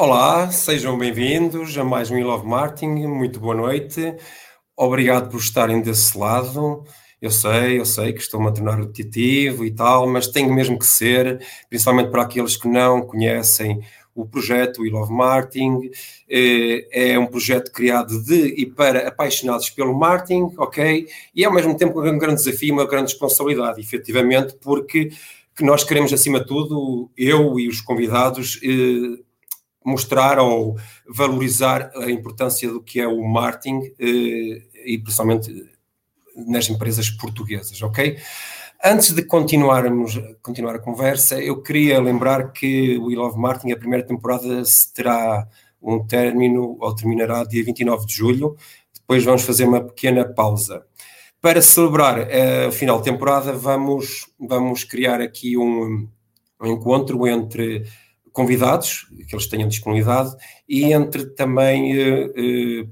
Olá, sejam bem-vindos a mais um I Love Marketing. Muito boa noite. Obrigado por estarem desse lado. Eu sei, eu sei que estou-me a tornar repetitivo e tal, mas tem mesmo que ser, principalmente para aqueles que não conhecem o projeto We Love Marketing. Eh, é um projeto criado de e para apaixonados pelo marketing, ok? E ao mesmo tempo um grande desafio, uma grande responsabilidade, efetivamente, porque que nós queremos, acima de tudo, eu e os convidados, eh, mostrar ou valorizar a importância do que é o marketing eh, e principalmente nas empresas portuguesas, ok? Antes de continuarmos continuar a conversa, eu queria lembrar que o We Love Marketing, a primeira temporada, terá um término, ou terminará dia 29 de julho, depois vamos fazer uma pequena pausa. Para celebrar a final de temporada, vamos, vamos criar aqui um, um encontro entre convidados, que eles tenham disponibilidade, e entre também eh, eh,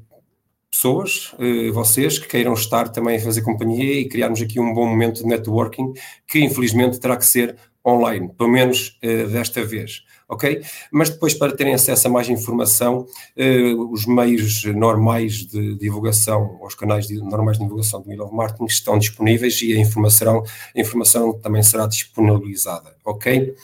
pessoas, eh, vocês, que queiram estar também a fazer companhia e criarmos aqui um bom momento de networking, que infelizmente terá que ser online, pelo menos desta vez. Ok? Mas depois, para terem acesso a mais informação, os meios normais de divulgação, os canais normais de divulgação do of Marketing estão disponíveis e a informação, a informação também será disponibilizada. Ok?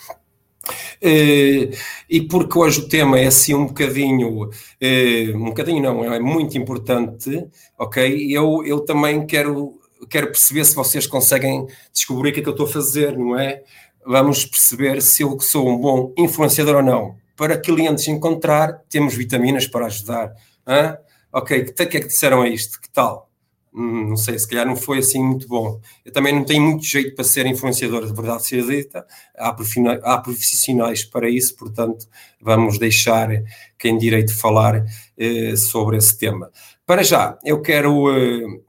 Uh, e porque hoje o tema é assim um bocadinho, uh, um bocadinho não, é muito importante, ok? Eu, eu também quero, quero perceber se vocês conseguem descobrir o que é que eu estou a fazer, não é? Vamos perceber se eu sou um bom influenciador ou não. Para clientes encontrar, temos vitaminas para ajudar. Hã? Ok, o que é que disseram a isto? Que tal? Hum, não sei, se calhar não foi assim muito bom. Eu também não tenho muito jeito para ser influenciador, de verdade seja dita. Há, há profissionais para isso, portanto, vamos deixar quem direito falar eh, sobre esse tema. Para já, eu quero eh,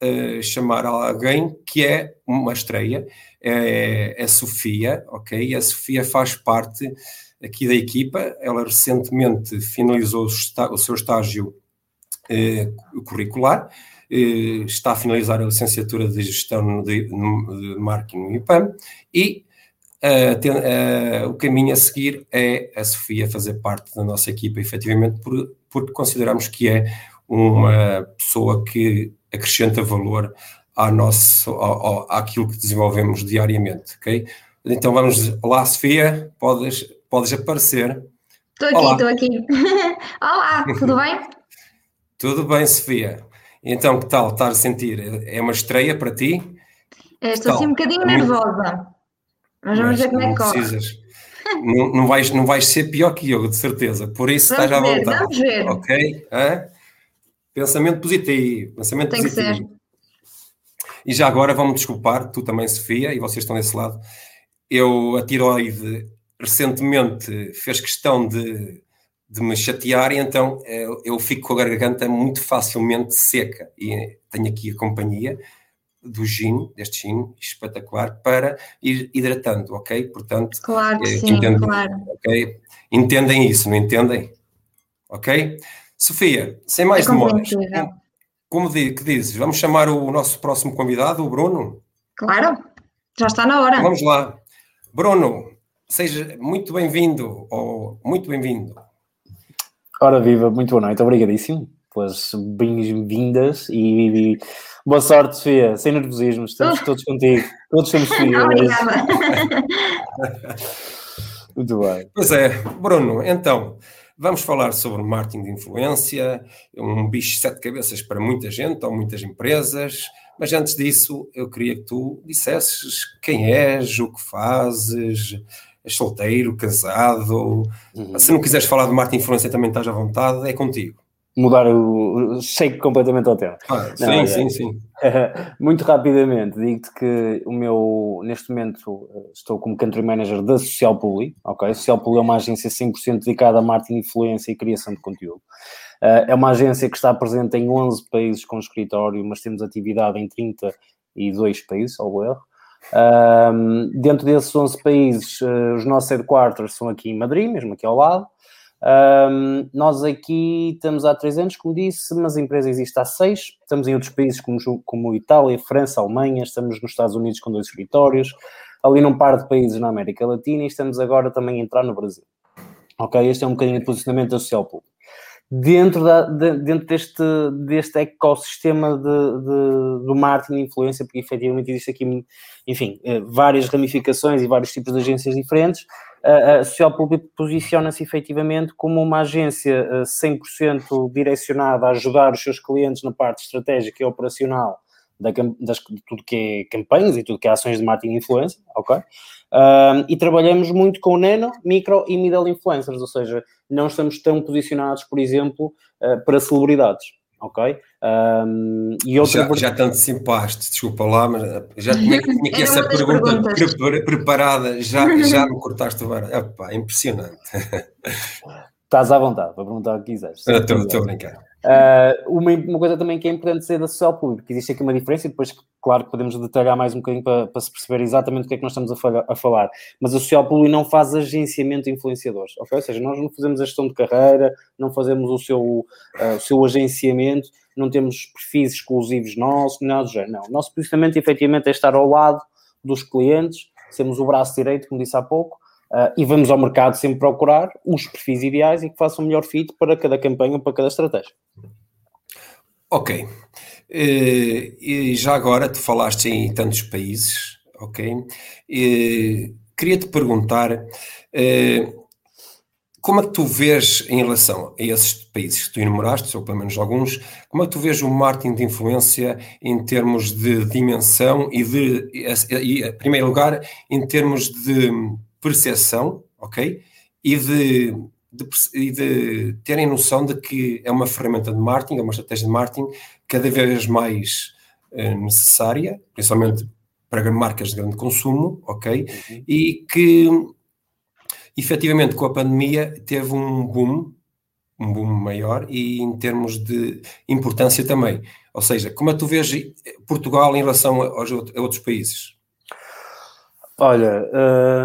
eh, chamar alguém que é uma estreia, é, é a Sofia, ok? A Sofia faz parte aqui da equipa, ela recentemente finalizou o, seu estágio curricular está a finalizar a licenciatura de gestão de, de marketing no IPAM e uh, uh, o caminho a seguir é a Sofia fazer parte da nossa equipa, efetivamente, por, porque consideramos que é uma pessoa que acrescenta valor à nosso, ao, ao, àquilo que desenvolvemos diariamente, ok? Então vamos lá, Sofia, podes, podes aparecer. Estou aqui, estou aqui. Olá, tudo bem? tudo bem, Sofia. Então, que tal estar a sentir? É uma estreia para ti? É, estou assim um bocadinho nervosa. Mas vamos ver como é que corre. Não, não, vais, não vais ser pior que eu, de certeza. Por isso vamos estás à vontade. Vamos ver. Ok? Hã? Pensamento positivo. Pensamento Tem positivo. Que ser. E já agora vamos desculpar, tu também, Sofia, e vocês estão desse lado. Eu, a tiroide, recentemente fez questão de de me chatear e então eu, eu fico com a garganta muito facilmente seca e tenho aqui a companhia do gin, deste gin espetacular, para ir hidratando, ok? Portanto, claro que é, sim, entendem, claro. Okay? Entendem isso, não entendem? Ok? Sofia, sem mais é demoras, como, como que dizes, vamos chamar o nosso próximo convidado, o Bruno? Claro, já está na hora. Vamos lá. Bruno, seja muito bem-vindo, ou muito bem-vindo. Ora viva, muito boa noite, obrigadíssimo pelas bem-vindas e, e, boa sorte, Sofia, sem nervosismo, estamos todos contigo, todos somos Sofia. Obrigada. muito bem. Pois é, Bruno, então, vamos falar sobre marketing de influência, um bicho de sete cabeças para muita gente ou muitas empresas, mas antes disso eu queria que tu dissesses quem és, o que fazes, és solteiro, casado. Uhum. Se não quiseres falar de marketing influência também estás à vontade, é contigo. Mudar o. Sei completamente ao tema. Ah, sim, não, sim, é, sim. Muito rapidamente, digo-te que o meu, neste momento, estou como country manager da Social Publi, ok? Social Publi é uma agência 100% dedicada a marketing, influência e criação de conteúdo. Eh, é uma agência que está presente em 11 países com escritório, mas temos atividade em 32 países, ao erro. Um, dentro desses 11 países, uh, os nossos headquarters são aqui em Madrid, mesmo aqui ao lado. Um, nós aqui estamos há três anos, como disse, mas a empresa existe há seis. Estamos em outros países como, como Itália, França, Alemanha, estamos nos Estados Unidos com dois escritórios, ali num par de países na América Latina e estamos agora também a entrar no Brasil. Ok? Este é um bocadinho de posicionamento da social pública dentro, da, de, dentro deste, deste ecossistema de, de, do marketing de influência, porque efetivamente existe aqui, enfim, eh, várias ramificações e vários tipos de agências diferentes. A Social Public posiciona-se efetivamente como uma agência 100% eh, direcionada a ajudar os seus clientes na parte estratégica e operacional da, das, de tudo que é campanhas e tudo que é ações de marketing e influência, ok? Um, e trabalhamos muito com nano, micro e middle influencers, ou seja, não estamos tão posicionados, por exemplo, uh, para celebridades, ok? Um, e outra... já, já te antecipaste, desculpa lá, mas já tinha, tinha aqui essa pergunta pre preparada, já, já me cortaste o bar. Epá, impressionante. Estás à vontade para perguntar o que quiseres. Estou a brincar. Uh, uma, uma, coisa também que é importante ser da social pública, existe aqui uma diferença e depois, claro, podemos detalhar mais um bocadinho para, para se perceber exatamente o que é que nós estamos a, a falar, mas a social pública não faz agenciamento de influenciadores, ok? Ou seja, nós não fazemos a gestão de carreira, não fazemos o seu, uh, o seu agenciamento, não temos perfis exclusivos nossos, nada do género, não. O nosso posicionamento efetivamente é estar ao lado dos clientes, sermos o braço direito, como disse há pouco, Uh, e vamos ao mercado sempre procurar os perfis ideais e que façam o melhor fit para cada campanha para cada estratégia. Ok. Uh, e já agora tu falaste em tantos países, ok? Uh, Queria-te perguntar uh, como é que tu vês em relação a esses países que tu enumeraste, ou pelo menos alguns, como é que tu vês o marketing de influência em termos de dimensão e de, em primeiro lugar, em termos de percepção, ok? E de, de, e de terem noção de que é uma ferramenta de marketing, é uma estratégia de marketing cada vez mais uh, necessária, principalmente para marcas de grande consumo, ok? Uhum. E que efetivamente com a pandemia teve um boom, um boom maior e em termos de importância também. Ou seja, como é que tu vês Portugal em relação aos, a outros países? Olha,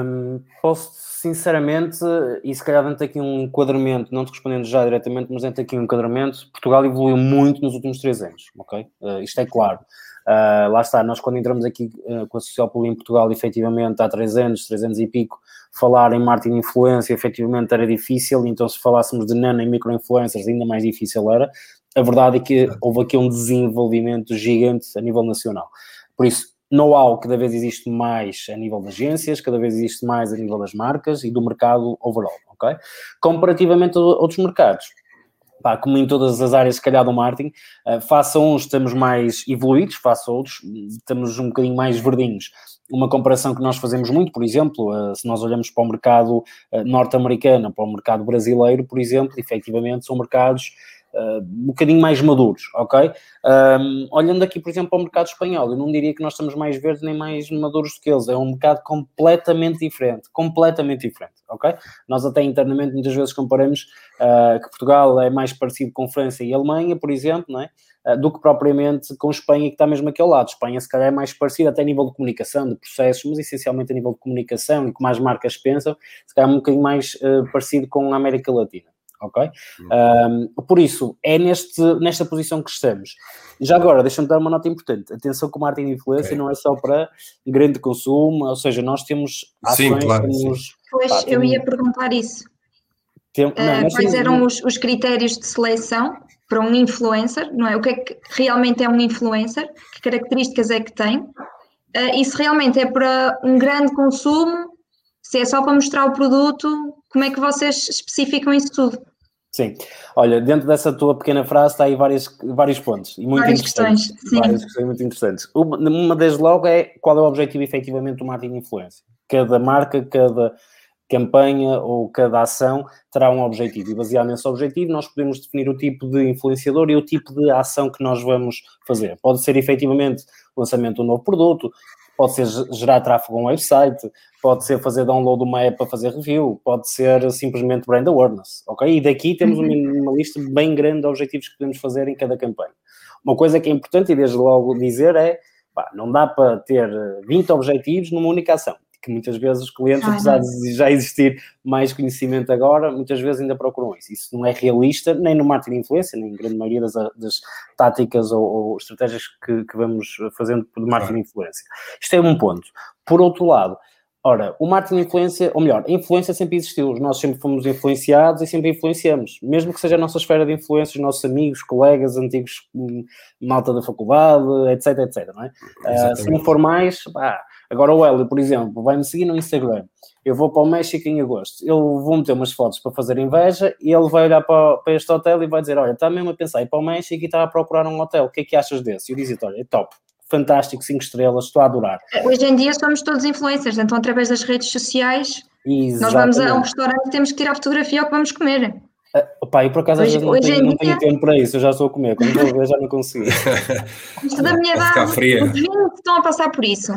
hum, posso sinceramente, e se calhar dentro aqui um enquadramento, não te respondendo já diretamente, mas dentro aqui um enquadramento, Portugal evoluiu muito nos últimos três anos, ok? Uh, isto é claro. Uh, lá está, nós quando entramos aqui uh, com a Social Poli em Portugal, efetivamente há três anos, três anos e pico, falar em marketing influência efetivamente era difícil, então se falássemos de nano e micro-influencers ainda mais difícil era. A verdade é que houve aqui um desenvolvimento gigante a nível nacional. Por isso, know-how cada vez existe mais a nível de agências, cada vez existe mais a nível das marcas e do mercado overall, ok? Comparativamente a outros mercados, pá, como em todas as áreas, se calhar, do marketing, uh, face a uns estamos mais evoluídos, face a outros estamos um bocadinho mais verdinhos. Uma comparação que nós fazemos muito, por exemplo, uh, se nós olhamos para o mercado uh, norte-americano, para o mercado brasileiro, por exemplo, efetivamente são mercados uh, um bocadinho mais maduros, ok? Um, olhando aqui, por exemplo, para o mercado espanhol, eu não diria que nós estamos mais verdes nem mais maduros do que eles, é um mercado completamente diferente, completamente diferente, ok? Nós até internamente muitas vezes comparamos uh, que Portugal é mais parecido com França e Alemanha, por exemplo, não é? Uh, do que propriamente com Espanha, que está mesmo aqui ao lado. Espanha, se calhar, é mais parecido até a nível de comunicação, de processos, mas essencialmente a nível de comunicação e como as marcas pensam, se calhar é um bocadinho mais uh, parecido com a América Latina ok? Um, por isso, é neste, nesta posição que estamos. Já agora, deixa-me dar uma nota importante. Atenção que o marketing de influência okay. não é só para grande consumo, ou seja, nós temos ações, sim, claro, temos, sim. Pois, pá, eu ia perguntar isso. Tem, não, uh, quais eram os, os, critérios de seleção para um influencer, não é? O que é que realmente é um influencer? Que características é que tem? Uh, e se realmente é para um grande consumo, se é só para mostrar o produto, como é que vocês especificam isso tudo? Sim, olha, dentro dessa tua pequena frase está aí vários, vários pontos e muito várias interessantes. Questões, sim. Várias questões muito interessantes. Uma, uma desde logo é qual é o objetivo efetivamente do marketing de influência. Cada marca, cada campanha ou cada ação terá um objetivo e baseado nesse objetivo nós podemos definir o tipo de influenciador e o tipo de ação que nós vamos fazer. Pode ser efetivamente o lançamento de um novo produto, pode ser gerar tráfego a um website, pode ser fazer download de uma app para fazer review, pode ser simplesmente brand awareness, ok? E daqui temos uma, uhum. uma lista bem grande de objetivos que podemos fazer em cada campanha. Uma coisa que é importante e desde logo dizer é, pá, não dá para ter 20 objetivos numa única ação que muitas vezes os clientes, ah, apesar de já existir mais conhecimento agora, muitas vezes ainda procuram isso. Isso não é realista nem no marketing de influência, nem em grande maioria das, das táticas ou, ou estratégias que, que, vamos fazendo de marketing de influência. Isto é um ponto. Por outro lado, Ora, o marketing de influência, ou melhor, a influência sempre existiu. Nós sempre fomos influenciados e sempre influenciamos. Mesmo que seja a nossa esfera de influência, os nossos amigos, colegas, antigos hum, malta da faculdade, etc, etc, não é? Uh, se não for mais, pá, agora o Hélio, por exemplo, vai-me seguir no Instagram. Eu vou para o México em agosto. Eu vou meter umas fotos para fazer inveja e ele vai olhar para, para este hotel e vai dizer, olha, está mesmo a pensar em ir para o México e está a procurar um hotel. O que é que achas desse? E eu dizia, olha, é top fantástico, 5 estrelas, estou a adorar. Hoje em dia somos todos influencers, então através das redes sociais, Exatamente. nós vamos a um restaurante e temos que tirar fotografia ao que vamos comer. Uh, opa, eu por acaso hoje, às vezes não, tenho, não tenho tempo para isso, eu já estou a comer, quando vou ver já não consigo. Isto da minha idade, os 20 estão a passar por isso.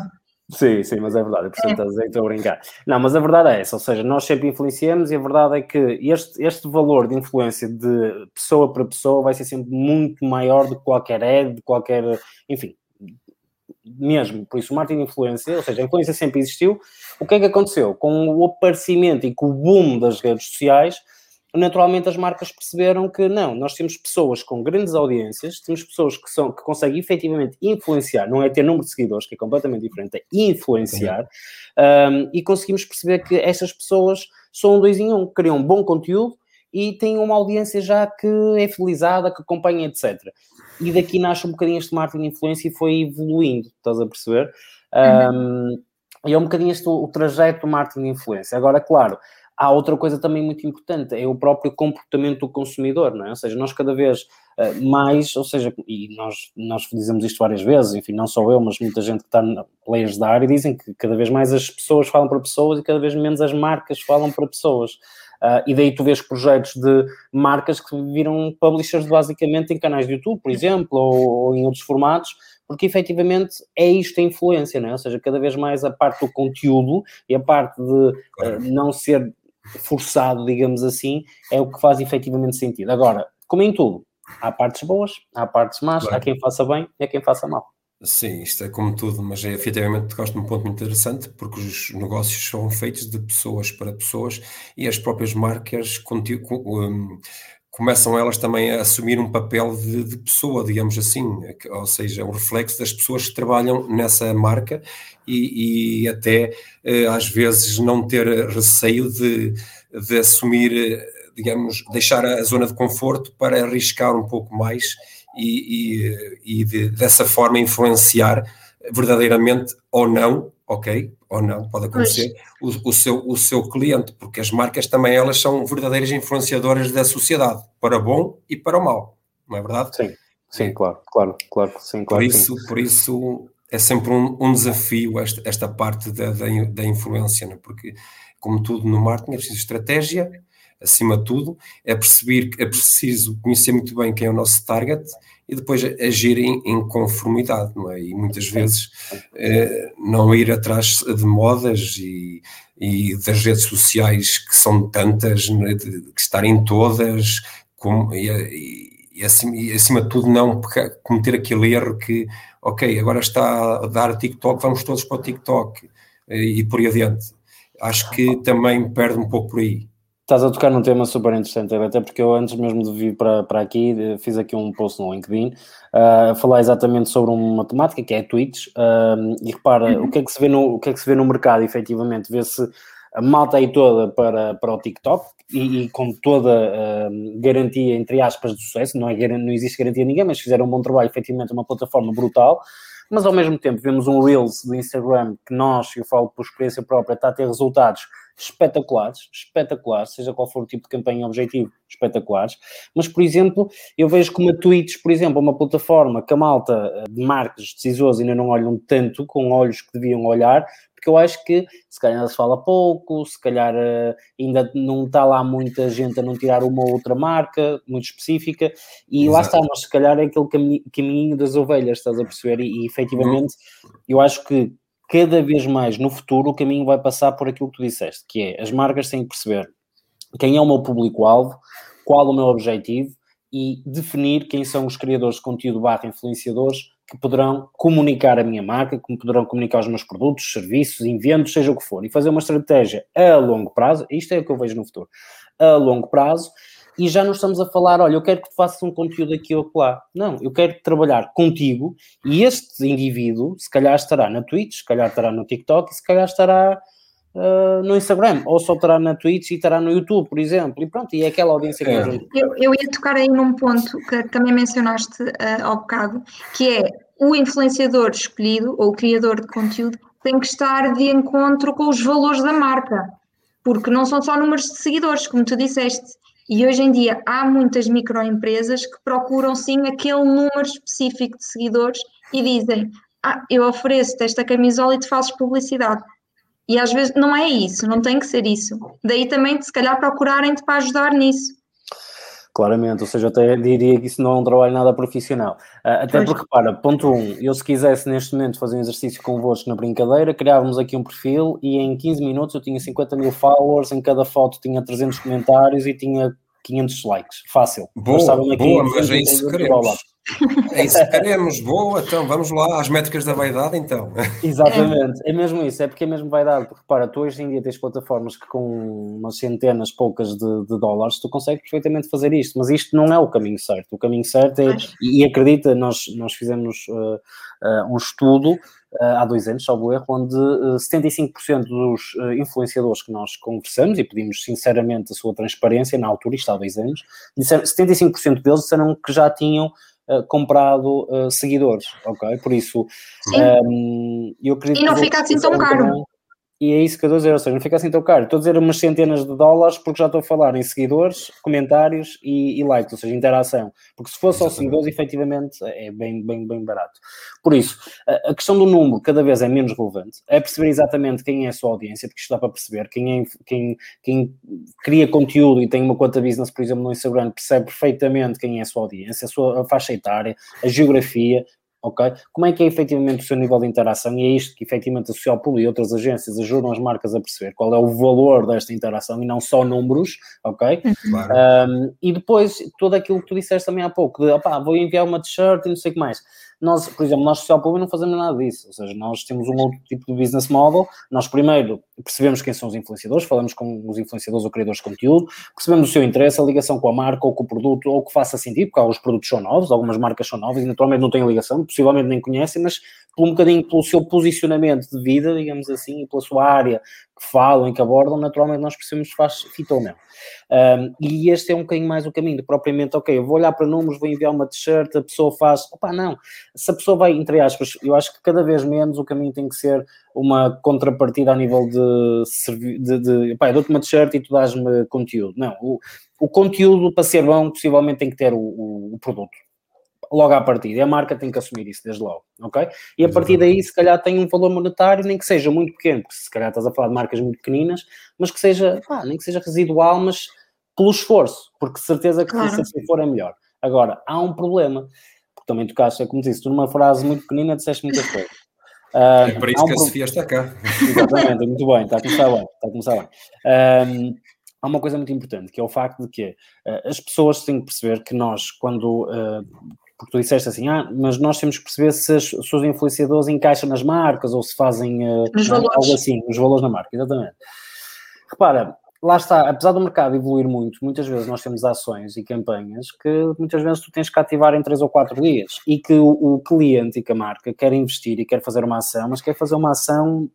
Sim, sim, mas é verdade, é por é. estou a brincar. Não, mas a verdade é essa, ou seja, nós sempre influenciamos e a verdade é que este, este valor de influência de pessoa para pessoa vai ser sempre muito maior do que qualquer ad, de qualquer, enfim, mesmo. Por isso, o marketing de influência, ou seja, a influência sempre existiu. O que é que aconteceu? Com o aparecimento e com o boom das redes sociais, naturalmente as marcas perceberam que não, nós temos pessoas com grandes audiências, temos pessoas que, são, que conseguem efetivamente influenciar, não é ter número de seguidores, que é completamente diferente, é influenciar, um, e conseguimos perceber que estas pessoas são um dois em um, criam um bom conteúdo e têm uma audiência já que é fidelizada, que acompanha, etc e daqui nasce um bocadinho este marketing de influência e foi evoluindo, estás a perceber? Uhum. Um, e é um bocadinho este o, o trajeto do marketing de influência. Agora, claro, há outra coisa também muito importante, é o próprio comportamento do consumidor, não é? Ou seja, nós cada vez uh, mais, ou seja, e nós, nós dizemos isto várias vezes, enfim, não só eu, mas muita gente que está na players da área dizem que cada vez mais as pessoas falam para pessoas e cada vez menos as marcas falam para pessoas. Uh, e daí tu vês projetos de marcas que viram publishers basicamente em canais de YouTube, por exemplo, ou, ou em outros formatos, porque efetivamente é isto a influência, não é? Ou seja, cada vez mais a parte do conteúdo e a parte de uh, não ser forçado, digamos assim, é o que faz efetivamente sentido. Agora, como em tudo, há partes boas, há partes más, claro. há quem faça bem e há quem faça mal. Sim, isto é como tudo, mas é, efetivamente gosto de um ponto muito interessante, porque os negócios são feitos de pessoas para pessoas e as próprias marcas começam elas também a assumir um papel de, de, pessoa, digamos assim, ou seja, o reflexo das pessoas que trabalham nessa marca e, e até eh, às vezes não ter receio de, de assumir, digamos, deixar a zona de conforto para arriscar um pouco mais e, e, e de, dessa forma influenciar verdadeiramente ou não, ok? Ou não, pode acontecer, o, o, seu, o seu cliente, porque as marcas também elas são verdadeiras influenciadoras da sociedade, para bom e para o mal, não é verdade? Sim, sim, claro, claro, claro, sim, claro. Por isso, sim. por isso é sempre um, um desafio esta, esta parte da, da, da influência, né? porque como tudo no marketing é preciso estratégia, acima de tudo, é perceber que é preciso conhecer muito bem quem é o nosso target e depois agir em, em conformidade, não é? E muitas vezes eh, não ir atrás de modas e, e, das redes sociais que são tantas, é? de, de, estarem todas, como, e, e, e, acima, e acima de tudo não cometer aquele erro que, ok, agora está a dar TikTok, vamos todos para o TikTok eh, e por aí adiante. Acho que também perde um pouco por aí. Estás a tocar num tema super interessante, até porque eu antes mesmo de vir para, para aqui, fiz aqui um post no LinkedIn, uh, a falar exatamente sobre uma temática que é tweets, uh, e repara, uhum. o, que é que se vê no, o que é que se vê no mercado, efetivamente, vê-se a malta aí toda para, para o TikTok, e, e com toda uh, garantia, entre aspas, de sucesso, não, é, não existe garantia a ninguém, mas fizeram um bom trabalho, efetivamente, uma plataforma brutal, mas ao mesmo tempo vemos um Reels do Instagram que nós, eu falo por experiência própria, está a ter resultados espetaculares, espetaculares, seja qual for o tipo de campanha objetivo, espetaculares. Mas, por exemplo, eu vejo como a Twitch, por exemplo, uma plataforma que a malta eh, de marcas decisores ainda não olham tanto, com olhos que deviam olhar, porque eu acho que se calhar se fala pouco, se calhar uh, ainda não está lá muita gente a não tirar uma ou outra marca muito específica, e Exato. lá está, mas se calhar é aquele caminho, caminho das ovelhas, estás a perceber? E, e efetivamente eu acho que cada vez mais no futuro o caminho vai passar por aquilo que tu disseste, que é as marcas têm que perceber quem é o meu público-alvo, qual o meu objetivo e definir quem são os criadores de conteúdo barra influenciadores que poderão comunicar a minha marca, que poderão comunicar os meus produtos, serviços, inventos, seja o que for, e fazer uma estratégia a longo prazo, isto é o que eu vejo no futuro, a longo prazo, e já não estamos a falar, olha, eu quero que tu faças um conteúdo aqui ou lá. Não, eu quero trabalhar contigo e este indivíduo, se calhar estará na Twitch, se calhar estará no TikTok, se calhar estará uh, no Instagram, ou só estará na Twitch e estará no YouTube, por exemplo, e pronto, e é aquela audiência que é. eu, eu ia tocar aí num ponto que também mencionaste uh, ao bocado, que é o influenciador escolhido, ou o criador de conteúdo, tem que estar de encontro com os valores da marca, porque não são só números de seguidores, como tu disseste, e hoje em dia há muitas microempresas que procuram sim aquele número específico de seguidores e dizem: Ah, eu ofereço-te esta camisola e te fazes publicidade. E às vezes não é isso, não tem que ser isso. Daí também, se calhar, procurarem-te para ajudar nisso. Claramente, ou seja, eu até diria que isso não é um trabalho nada profissional. Uh, até porque, para, ponto 1, um, eu se quisesse neste momento fazer um exercício convosco na brincadeira, criávamos aqui um perfil e em 15 minutos eu tinha 50 mil followers, em cada foto tinha 300 comentários e tinha 500 likes. Fácil. Boa, boa mas é isso que queremos. É isso que queremos, boa, então vamos lá às métricas da vaidade, então. Exatamente, é mesmo isso, é porque é mesmo vaidade, porque repara, tu hoje em dia tens plataformas que com umas centenas poucas de, de dólares tu consegues perfeitamente fazer isto, mas isto não é o caminho certo. O caminho certo é, e, acredita, nós, nós fizemos uh, uh, um estudo há dois anos, salvo erro, onde 75% dos influenciadores que nós conversamos e pedimos sinceramente a sua transparência na altura, isto há dois anos, disseram, 75% deles disseram que já tinham uh, comprado uh, seguidores, ok? Por isso, um, eu acredito E não fica assim tão caro. Também, e é isso que eu estou a dizer, ou seja, não fica assim tão caro. Estou a dizer umas centenas de dólares porque já estou a falar em seguidores, comentários e, e likes, ou seja, interação. Porque se fosse só seguidores, efetivamente, é bem, bem, bem barato. Por isso, a, a, questão do número cada vez é menos relevante. É perceber exatamente quem é a sua audiência, porque isto dá para perceber. Quem, é, quem, quem cria conteúdo e tem uma conta business, por exemplo, no Instagram, percebe perfeitamente quem é a sua audiência, a sua a faixa etária, a geografia, ok? Como é que é efetivamente o seu nível de interação e é isto que efetivamente a Social Pool e outras agências ajudam as marcas a perceber qual é o valor desta interação e não só números, ok? Claro. Um, e depois, tudo aquilo que tu disseste também há pouco, de, opá, vou enviar uma t-shirt e não sei o que mais. Nós, por exemplo, nós social público não fazemos nada disso, ou seja, nós temos um outro tipo de business model, nós primeiro percebemos quem são os influenciadores, falamos com os influenciadores ou criadores de conteúdo, percebemos o seu interesse, a ligação com a marca ou com o produto, ou que faça sentido, porque alguns produtos são novos, algumas marcas são novas e naturalmente não têm ligação, possivelmente nem conhecem, mas por um bocadinho pelo seu posicionamento de vida, digamos assim, e pela sua área que falam e que abordam, naturalmente nós percebemos se faz fita ou não. Um, e este é um bocadinho mais o caminho, propriamente, ok, eu vou olhar para números, vou enviar uma t-shirt, a pessoa faz, opá, não, se a pessoa vai, entre aspas, eu acho que cada vez menos o caminho tem que ser uma contrapartida a nível de, de, de opá, eu dou-te uma t-shirt e tu dás-me conteúdo, não, o, o conteúdo para ser bom possivelmente tem que ter o, o, o produto, logo à partida. E a marca tem que assumir isso desde logo, ok? E a partir daí, se calhar, tem um valor monetário, nem que seja muito pequeno, porque se calhar estás a falar de marcas muito pequeninas, mas que seja, pá, nem que seja residual, mas pelo esforço, porque certeza que claro. se assim for é melhor. Agora, há um problema, porque também tocaste, é como disse, tu numa frase muito pequenina disseste muitas coisas. Uh, é para isso um que a Sofia está cá. Exatamente, muito bem, está a começar bem, está a começar bem. Um, há uma coisa muito importante, que é o facto de que uh, as pessoas têm que perceber que nós, quando uh, porque tu disseste assim, ah, mas nós temos que perceber se os seus influenciadores encaixam nas marcas ou se fazem uh, algo assim, os valores na marca, exatamente. Repara, lá está, apesar do mercado evoluir muito, muitas vezes nós temos ações e campanhas que muitas vezes tu tens que ativar em 3 ou 4 dias e que o, o cliente e que a marca quer investir e quer fazer uma ação, mas quer fazer uma ação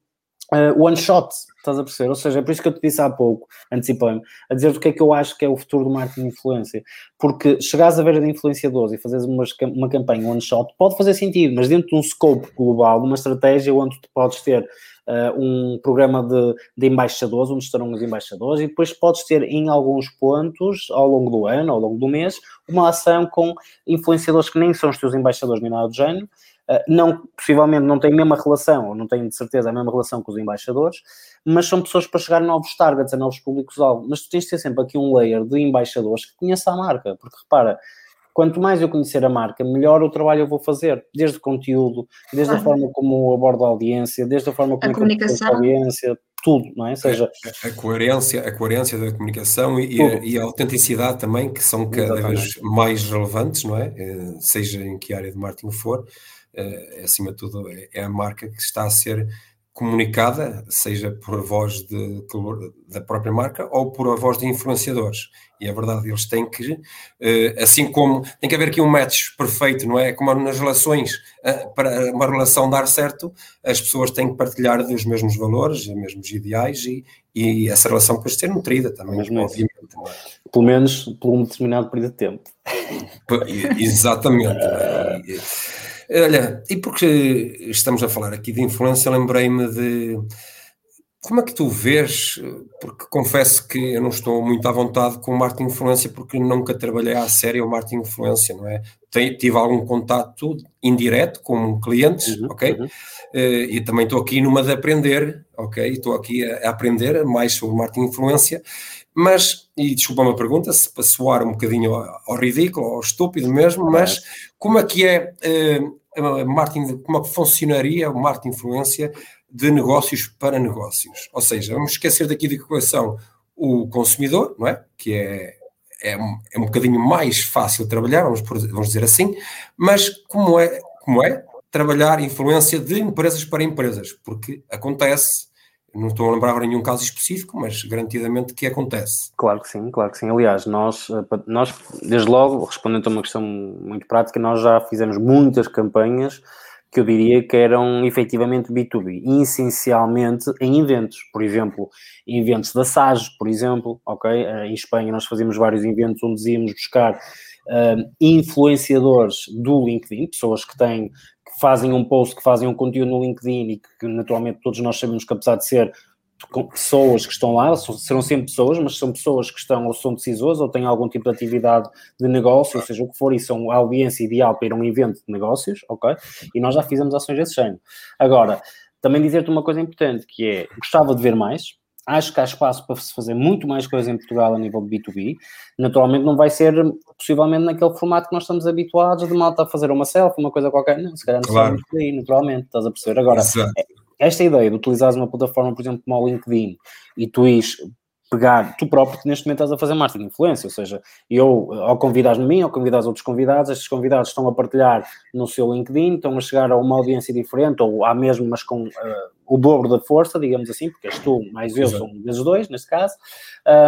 uh, one shot, estás a perceber? Ou seja, é por isso que eu te disse há pouco, antecipei-me, a dizer o que é que eu acho que é o futuro do marketing de influência. Porque chegares a ver de influenciadores e fazeres uma, uma campanha one shot, pode fazer sentido, mas dentro de um scope global, de uma estratégia onde tu podes ter Uh, um programa de, de, embaixadores, onde estarão os embaixadores, e depois podes ter em alguns pontos, ao longo do ano, ao longo do mês, uma ação com influenciadores que nem são os teus embaixadores nem nada do género, não, possivelmente não têm a mesma relação, ou não têm de certeza a mesma relação com os embaixadores, mas são pessoas para chegar a novos targets, a novos públicos-alvo. Mas tu tens de ter sempre aqui um layer de embaixadores que conheça a marca, porque repara, quanto mais eu conhecer a marca, melhor o trabalho eu vou fazer, desde o conteúdo, desde claro. a forma como abordo a audiência, desde a forma como a comunicação. a audiência, tudo, não é? Seja, a, a, coerência, a coerência da comunicação e, a, e, a, autenticidade também, que são cada Exatamente. vez mais relevantes, não é? Eh, seja em que área de marketing for, uh, acima de tudo, é, é a marca que está a ser comunicada, seja por voz de, da própria marca ou por a voz de influenciadores. E é verdade, eles têm que, eh, assim como tem que haver aqui um match perfeito, não é? Como nas relações, eh, para uma relação dar certo, as pessoas têm que partilhar dos mesmos valores, os mesmos ideais e, e essa relação depois ser nutrida também, obviamente. É? Pelo menos por um determinado período de tempo. Exatamente. Olha, e porque estamos a falar aqui de influência, lembrei-me de como é que tu vês, porque confesso que eu não estou muito à vontade com o marketing influência porque nunca trabalhei à sério o marketing influência, não é? tive algum contato indireto com clientes, uhum, ok? Uhum. Uh, e também estou aqui numa de aprender, ok? Estou aqui a, a aprender mais sobre marketing influência, mas, e desculpa uma pergunta, se para soar um bocadinho ao, ridículo, ao estúpido mesmo, mas como é que é uh, marketing, como é que funcionaria o marketing influência de negócios para negócios? Ou seja, vamos esquecer daqui da equação o consumidor, não é? Que é, é, um, é um bocadinho mais fácil trabalhar, vamos, vamos dizer assim, mas como é, como é trabalhar influência de empresas para empresas? Porque acontece não estou a lembrar nenhum caso específico, mas garantidamente que acontece. Claro que sim, claro que sim. Aliás, nós, eh, nós desde logo, respondendo a uma questão muito prática, nós já fizemos muitas campanhas que eu diria que eram efetivamente B2B, essencialmente em eventos, por exemplo, eventos da SAGE, por exemplo, ok? Eh, em Espanha nós fazíamos vários eventos onde íamos buscar uh, influenciadores do LinkedIn, pessoas que têm fazem um post, que fazem um conteúdo no LinkedIn e que naturalmente todos nós sabemos que apesar de ser pessoas que estão lá, serão sempre pessoas, mas são pessoas que estão ou são decisores ou têm algum tipo de atividade de negócio, ou seja, o que for, e são a audiência ideal para ir a um evento de negócios, ok? E nós já fizemos ações desse género. Agora, também dizer-te uma coisa importante, que é, gostava de ver mais, Acho que há espaço para se fazer muito mais coisa em Portugal a nível de B2B. Naturalmente não vai ser possivelmente naquele formato que nós estamos habituados de malta a fazer uma selfie, uma coisa qualquer. Não, se calhar não claro. aí, naturalmente, estás a perceber. Agora, Exato. esta ideia de utilizares uma plataforma, por exemplo, como o LinkedIn, e tu ires pegar, tu próprio que neste momento estás a fazer marketing de influência, ou seja, eu, ao convidares-me a mim, ao convidares outros convidados, estes convidados estão a partilhar no seu LinkedIn, estão a chegar a uma audiência diferente, ou à mesma, mas com uh, o dobro da força, digamos assim, porque és tu mais eu, são vezes dois, neste caso,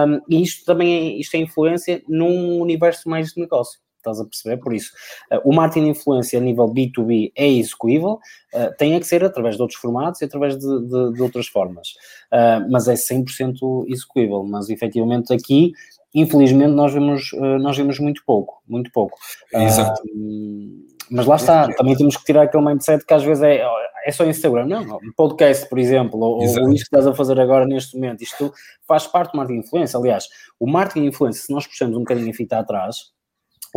um, e isto também é, isto é influência num universo mais de negócio estás a perceber? Por isso, uh, o marketing de influência a nível B2B é execuível, uh, tem é que ser através de outros formatos e através de, de, de outras formas, uh, mas é 100% execuível, mas efetivamente aqui, infelizmente, nós vemos, nós vemos muito pouco, muito pouco. Exato. mas lá está, também temos que tirar aquele mindset que às vezes é, é só Instagram, não, um podcast, por exemplo, ou, ou, isto que estás a fazer agora neste momento, isto faz parte do marketing influência. Aliás, o marketing influência, se nós puxamos um bocadinho a fita atrás,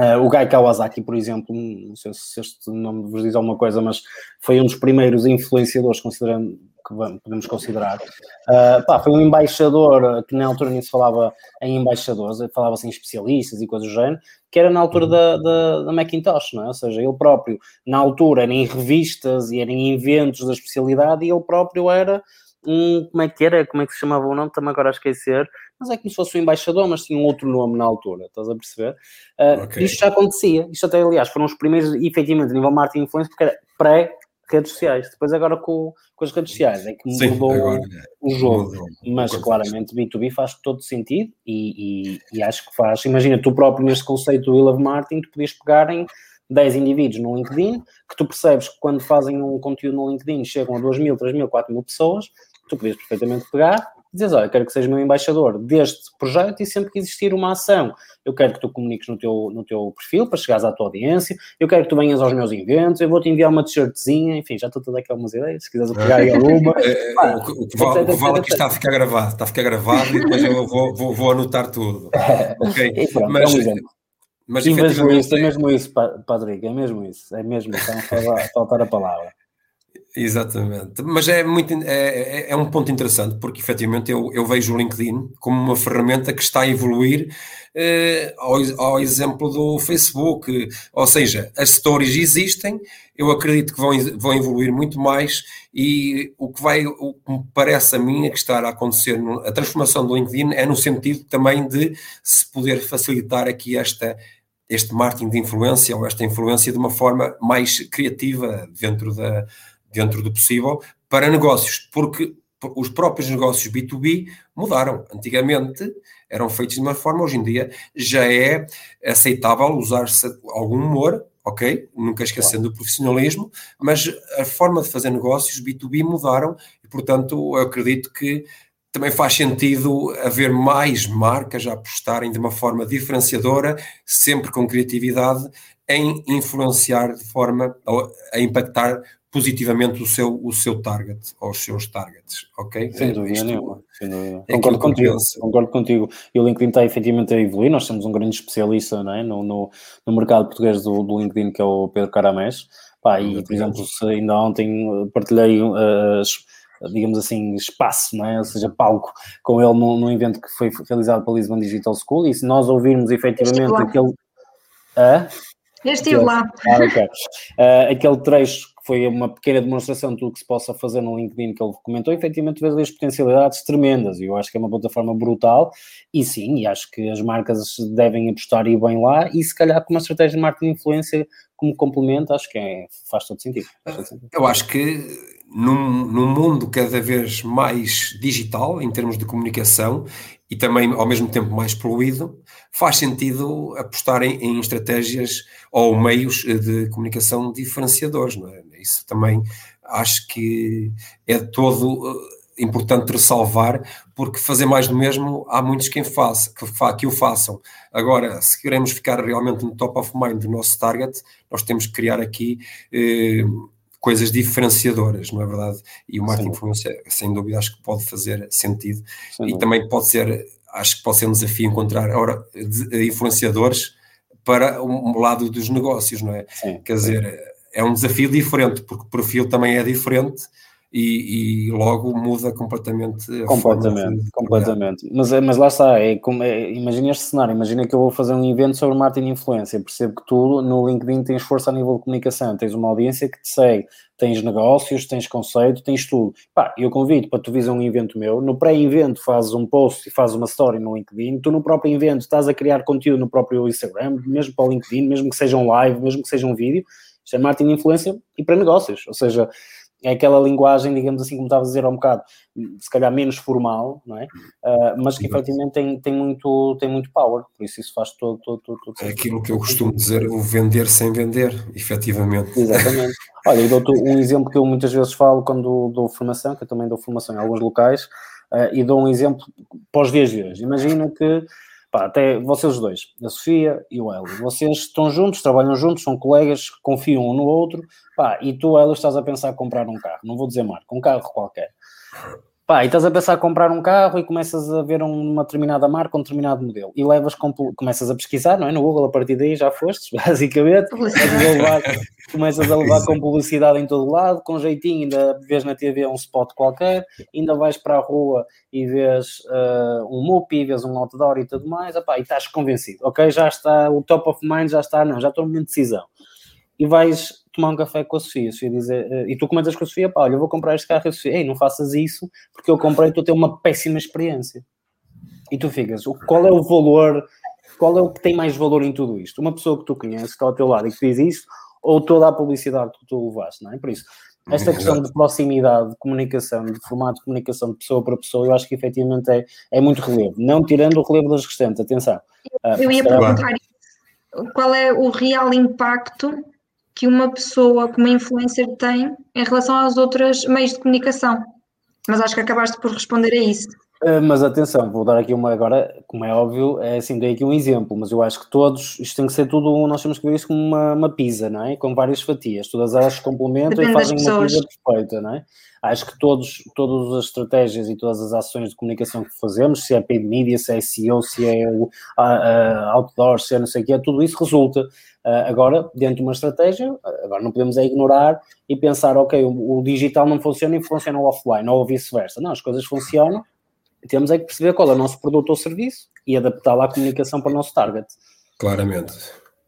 Uh, o Guy Kawasaki, por exemplo, não sei se este nome vos diz alguma coisa, mas foi um dos primeiros influenciadores considerando, que podemos considerar. Uh, pá, foi um embaixador que na altura nem se falava em embaixadores, falava-se em especialistas e coisas do género, que era na altura da, da, da, Macintosh, não é? Ou seja, ele próprio, na altura, era em revistas e era em eventos da especialidade e ele próprio era um, como é que era, como é que se chamava o nome, também agora a esquecer, mas é como se fosse o embaixador, mas tinha um outro nome na altura, estás a perceber? Uh, okay. Isto já acontecia, isto até, aliás, foram os primeiros, efetivamente, a nível marketing influência, porque era pré redes sociais, depois agora com, com as redes sociais é que Sim, mudou agora, o jogo, mudou, mas claramente B2B faz todo sentido e, e, e, acho que faz, imagina, tu próprio neste conceito do We Love Marketing, tu podias pegar em 10 indivíduos no LinkedIn, que tu percebes que quando fazem um conteúdo no LinkedIn chegam a 2 mil, 3 mil, 4 mil pessoas, tu podias perfeitamente pegar e dizer, olha, quero que sejas meu embaixador deste projeto e sempre que existir uma ação, eu quero que tu comuniques no teu, no teu perfil para chegares à tua audiência, eu quero que tu venhas aos meus eventos, eu vou-te enviar uma t-shirtzinha, enfim, já estou a dar aqui algumas ideias, se quiseres pegar aí alguma. É, é, o que vale, vale aqui está a ficar gravado, está a ficar gravado e depois eu vou, vou, vou anotar tudo. ok? Pronto, mas, é um mas Sim, mesmo isso, é mesmo isso, Patrick, é mesmo isso, é mesmo isso, não faltar a palavra. Exatamente, mas é, muito, é, é, é, um ponto interessante porque efetivamente eu, eu vejo o LinkedIn como uma ferramenta que está a evoluir eh, ao, ao, exemplo do Facebook, ou seja, as stories existem, eu acredito que vão, vão evoluir muito mais e o que vai, o que me parece a mim é que está a acontecer, a transformação do LinkedIn é no sentido também de se poder facilitar aqui esta este marketing de influência ou esta influência de uma forma mais criativa dentro da, dentro do possível, para negócios, porque os próprios negócios B2B mudaram. Antigamente eram feitos de uma forma, hoje em dia já é aceitável usar-se algum humor, ok? Nunca esquecendo o profissionalismo, mas a forma de fazer negócios B2B mudaram e, portanto, eu acredito que também faz sentido haver mais marcas a apostarem de uma forma diferenciadora, sempre com criatividade, em influenciar de forma a impactar positivamente o seu, o seu target, ou os seus targets, ok? Sem dúvida Isto, nenhuma, sem dúvida. É concordo contigo, concordo contigo. E o LinkedIn está efetivamente a evoluir, nós temos um grande especialista não é? no, no, no mercado português do, do LinkedIn, que é o Pedro Caramés, Pá, e, por exemplo, se ainda ontem partilhei uh, digamos assim, espaço, não é? ou seja, palco, com ele num, num evento que foi realizado pela Lisbon Digital School, e se nós ouvirmos efetivamente aquele... Ah? Eu estive lá. Ah, okay. uh, aquele trecho foi uma pequena demonstração de tudo que se possa fazer no LinkedIn que ele comentou, efetivamente vês as potencialidades tremendas e eu acho que é uma plataforma brutal e sim, e acho que as marcas devem apostar e bem lá e se calhar com uma estratégia de marketing de influência como complemento, acho que é, faz todo sentido. Sentido. Eu acho que num, num mundo cada vez mais digital em termos de comunicação e também ao mesmo tempo mais poluído, faz sentido apostar em, em, estratégias ou meios de comunicação diferenciadores, não é? Isso também acho que é todo eh, importante ressalvar, porque fazer mais do mesmo há muitos quem faça, que, que o façam. Agora, se queremos ficar realmente no top of mind do nosso target, nós temos que criar aqui eh, coisas diferenciadoras, não é verdade? E o marketing influência, sem dúvida, acho que pode fazer sentido. E também pode ser, acho que pode ser um desafio encontrar ora, de, influenciadores para o lado dos negócios, não é? Sim, Quer dizer, é um desafio diferente, porque o perfil também é diferente e, e, logo muda completamente. completamente, completamente. Mas, mas lá está, é, como, é, imagina este cenário, imagina que eu vou fazer um evento sobre marketing de influência, percebo que tu no LinkedIn tens força a nível de comunicação, tens uma audiência que te segue, tens negócios, tens conceito, tens tudo. Pá, eu convido para tu vires um evento meu, no pré-evento fazes um post e fazes uma story no LinkedIn, tu no próprio evento estás a criar conteúdo no próprio Instagram, mesmo para o LinkedIn, mesmo que seja um live, mesmo que seja um vídeo, isto é marketing de influência e para negócios, ou seja, é aquela linguagem, digamos assim, como estava a dizer há um bocado, se calhar menos formal, não é? Uh, mas que efetivamente tem, tem, muito, tem muito power, por isso isso faz todo, todo, todo, todo É aquilo que eu costumo dizer, o vender sem vender, efetivamente. Exatamente. Olha, eu dou um exemplo que eu muitas vezes falo quando dou formação, que eu também dou formação em alguns locais, uh, e dou um exemplo para os dias de hoje. Imagina que Pá, até vocês dois, a Sofia e o Hélio, vocês estão juntos, trabalham juntos, são colegas, confiam um no outro, pá, e tu, Hélio, estás a pensar em comprar um carro, não vou dizer marca, um carro qualquer. Pá, e estás a pensar em comprar um carro e começas a ver uma determinada marca, um determinado modelo, e levas, começas a pesquisar, não é? No Google, a partir daí já fostes, basicamente, começas a levar, começas a levar com publicidade em todo lado, com jeitinho, ainda vês na TV um spot qualquer, ainda vais para a rua e vês uh, um MUPI, vês um outdoor e tudo mais, opá, e estás convencido, ok? Já está, o top of mind já está, não, já estou numa decisão. E vais tomar um café com a Sofia, a Sofia dizer, eh, e tu comentas com a Sofia, pá, olha, eu vou comprar este carro, e a Sofia, ei, não faças isso, porque eu comprei e estou a ter uma péssima experiência. E tu ficas, qual é o valor, qual é o que tem mais valor em tudo isto? Uma pessoa que tu conheces, que está ao teu lado e que diz isto, ou toda a publicidade que tu levaste, não é? Por isso, esta questão de proximidade, de comunicação, de formato de comunicação de pessoa para pessoa, eu acho que efetivamente é, é muito relevo. Não tirando o relevo das restantes, atenção. Eu ia perguntar qual é o real impacto que uma pessoa como influencer tem em relação aos outros meios de comunicação. Mas acho que acabaste por responder a isso. Uh, mas atenção, vou dar aqui uma agora, como é óbvio, é assim, dei aqui um exemplo, mas eu acho que todos, isto tem que ser tudo, nós temos que ver isso como uma, uma pizza, não é? Com várias fatias, todas elas se complementam Depende e fazem uma pizza perfeita, não é? Acho que todos, todas as estratégias e todas as ações de comunicação que fazemos, se é paid media, se é SEO, se é o, outdoor, se é não sei o que, tudo isso resulta. Uh, agora, dentro de uma estratégia, agora não podemos é ignorar e pensar, ok, o, o digital não funciona e funciona o offline, ou vice-versa. Não, as coisas funcionam, temos é que perceber qual é o nosso produto ou serviço e adaptá-lo à comunicação para o nosso target. Claramente.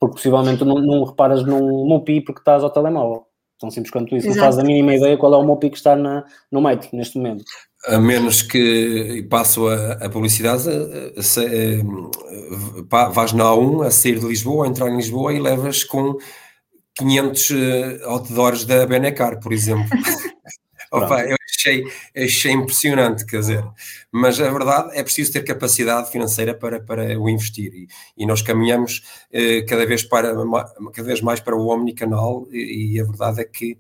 Porque possivelmente não, não reparas num MOPI porque estás ao telemóvel. Tão simples quanto isso. Exato. Não fazes a mínima ideia qual é o MOPI que está na, no metro neste momento. A menos que passo a, a publicidade, se, eh, vais na A1 a sair de Lisboa, a entrar em Lisboa e levas com 500 eh, outdoors da Benecar, por exemplo. Opa, eu achei, achei impressionante, quer dizer, mas a verdade é preciso ter capacidade financeira para, para o investir. E, e nós caminhamos eh, cada, vez para, cada vez mais para o omnicanal e, e a verdade é que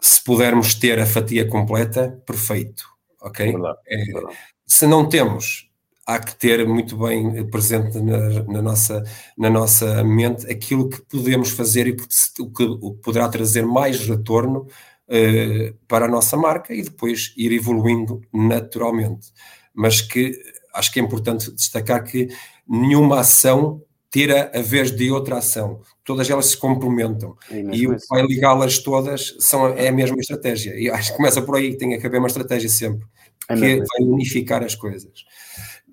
se pudermos ter a fatia completa, perfeito, ok? Verdade, é, verdade. Se não temos, há que ter muito bem presente na, na, nossa, na nossa mente aquilo que podemos fazer e o que, o que poderá trazer mais retorno uh, para a nossa marca e depois ir evoluindo naturalmente. Mas que acho que é importante destacar que nenhuma ação tira a vez de outra ação. Todas elas se complementam. E o que vai ligá-las todas são, é a mesma estratégia. E acho que começa por aí, tem que haver uma estratégia sempre, é que vai unificar as coisas.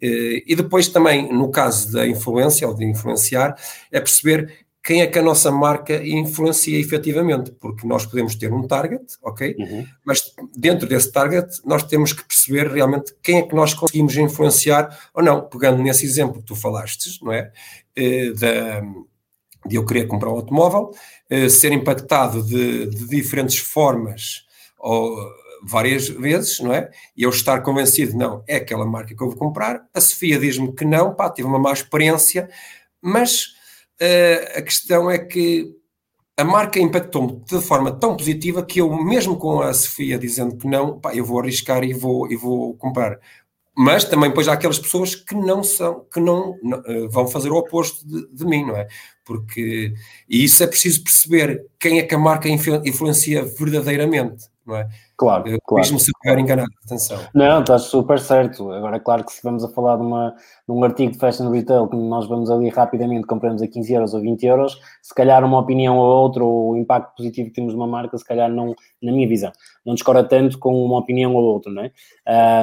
Eh, e depois também, no caso da influência ou de influenciar, é perceber quem é que a nossa marca influencia efetivamente, porque nós podemos ter um target, ok? Uhum. Mas dentro desse target nós temos que perceber realmente quem é que nós conseguimos influenciar ou não, pegando nesse exemplo que tu falaste, não é? Eh, da, de eu querer comprar um automóvel, eh, ser impactado de, de diferentes formas ou várias vezes, não é? E eu estar convencido, não, é aquela marca que eu vou comprar. A Sofia diz-me que não, pá, tive uma má experiência, mas uh, a questão é que a marca impactou-me de forma tão positiva que eu, mesmo com a Sofia dizendo que não, pá, eu vou arriscar e vou, e vou comprar. Mas também depois há aquelas pessoas que não são, que não, não uh, vão fazer o oposto de, de, mim, não é? Porque, e isso é preciso perceber quem é que a marca influencia verdadeiramente, não é? Claro, claro. Mesmo se estiver enganado, atenção. Não, estás super certo. Agora, claro que se vamos a falar de, uma, de um artigo de fashion retail que nós vamos ali rapidamente, compramos a 15 euros ou 20 euros, se calhar uma opinião ou outra, ou o impacto positivo que temos numa marca, se calhar não, na minha visão, não discorda tanto com uma opinião ou outra, não é?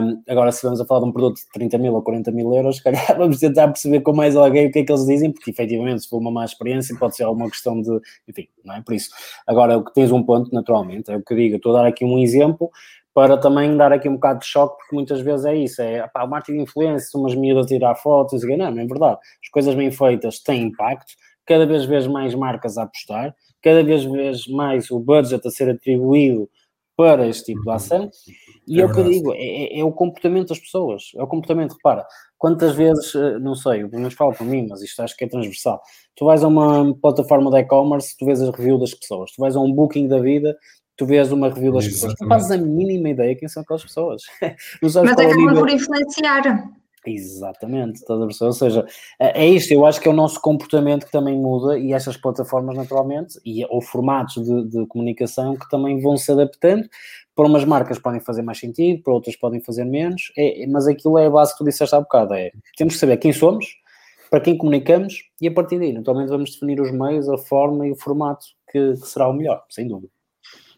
Um, agora, se vamos a falar de um produto de 30 mil ou 40 mil euros, se calhar vamos tentar perceber com mais alguém o que é que eles dizem, porque efetivamente, se for uma má experiência, pode ser alguma questão de, enfim, não é? Por isso, agora, o que tens um ponto, naturalmente, é o que eu digo, estou a dar aqui um exemplo para também dar aqui um bocado de choque, porque muitas vezes é isso, é pá, o marketing de influência, umas miúdas a tirar fotos, não, não é verdade. As coisas bem feitas têm impacto, cada vez vês mais marcas a apostar, cada vez vês mais o budget a ser atribuído para este tipo de ação, e é, é o que eu digo, é, é, é, o comportamento das pessoas, é o comportamento, repara, quantas vezes, eh, não sei, pelo menos falo para mim, mas isto acho que é transversal, tu vais a uma plataforma de e-commerce, tu vês as reviews das pessoas, tu vais a um booking da vida, tu vês uma review das pessoas, não fazes a mínima ideia quem são aquelas pessoas. Mas acaba por influenciar. Exatamente, estás a perceber? Ou seja, é, é isto, eu acho que é o nosso comportamento que também muda e estas plataformas, naturalmente, e, ou formatos de, de comunicação que também vão se adaptando. Para umas marcas podem fazer mais sentido, para outras podem fazer menos, é, mas aquilo é a base que tu disseste há bocado: é temos que saber quem somos, para quem comunicamos e a partir daí, naturalmente, vamos definir os meios, a forma e o formato que, que será o melhor, sem dúvida.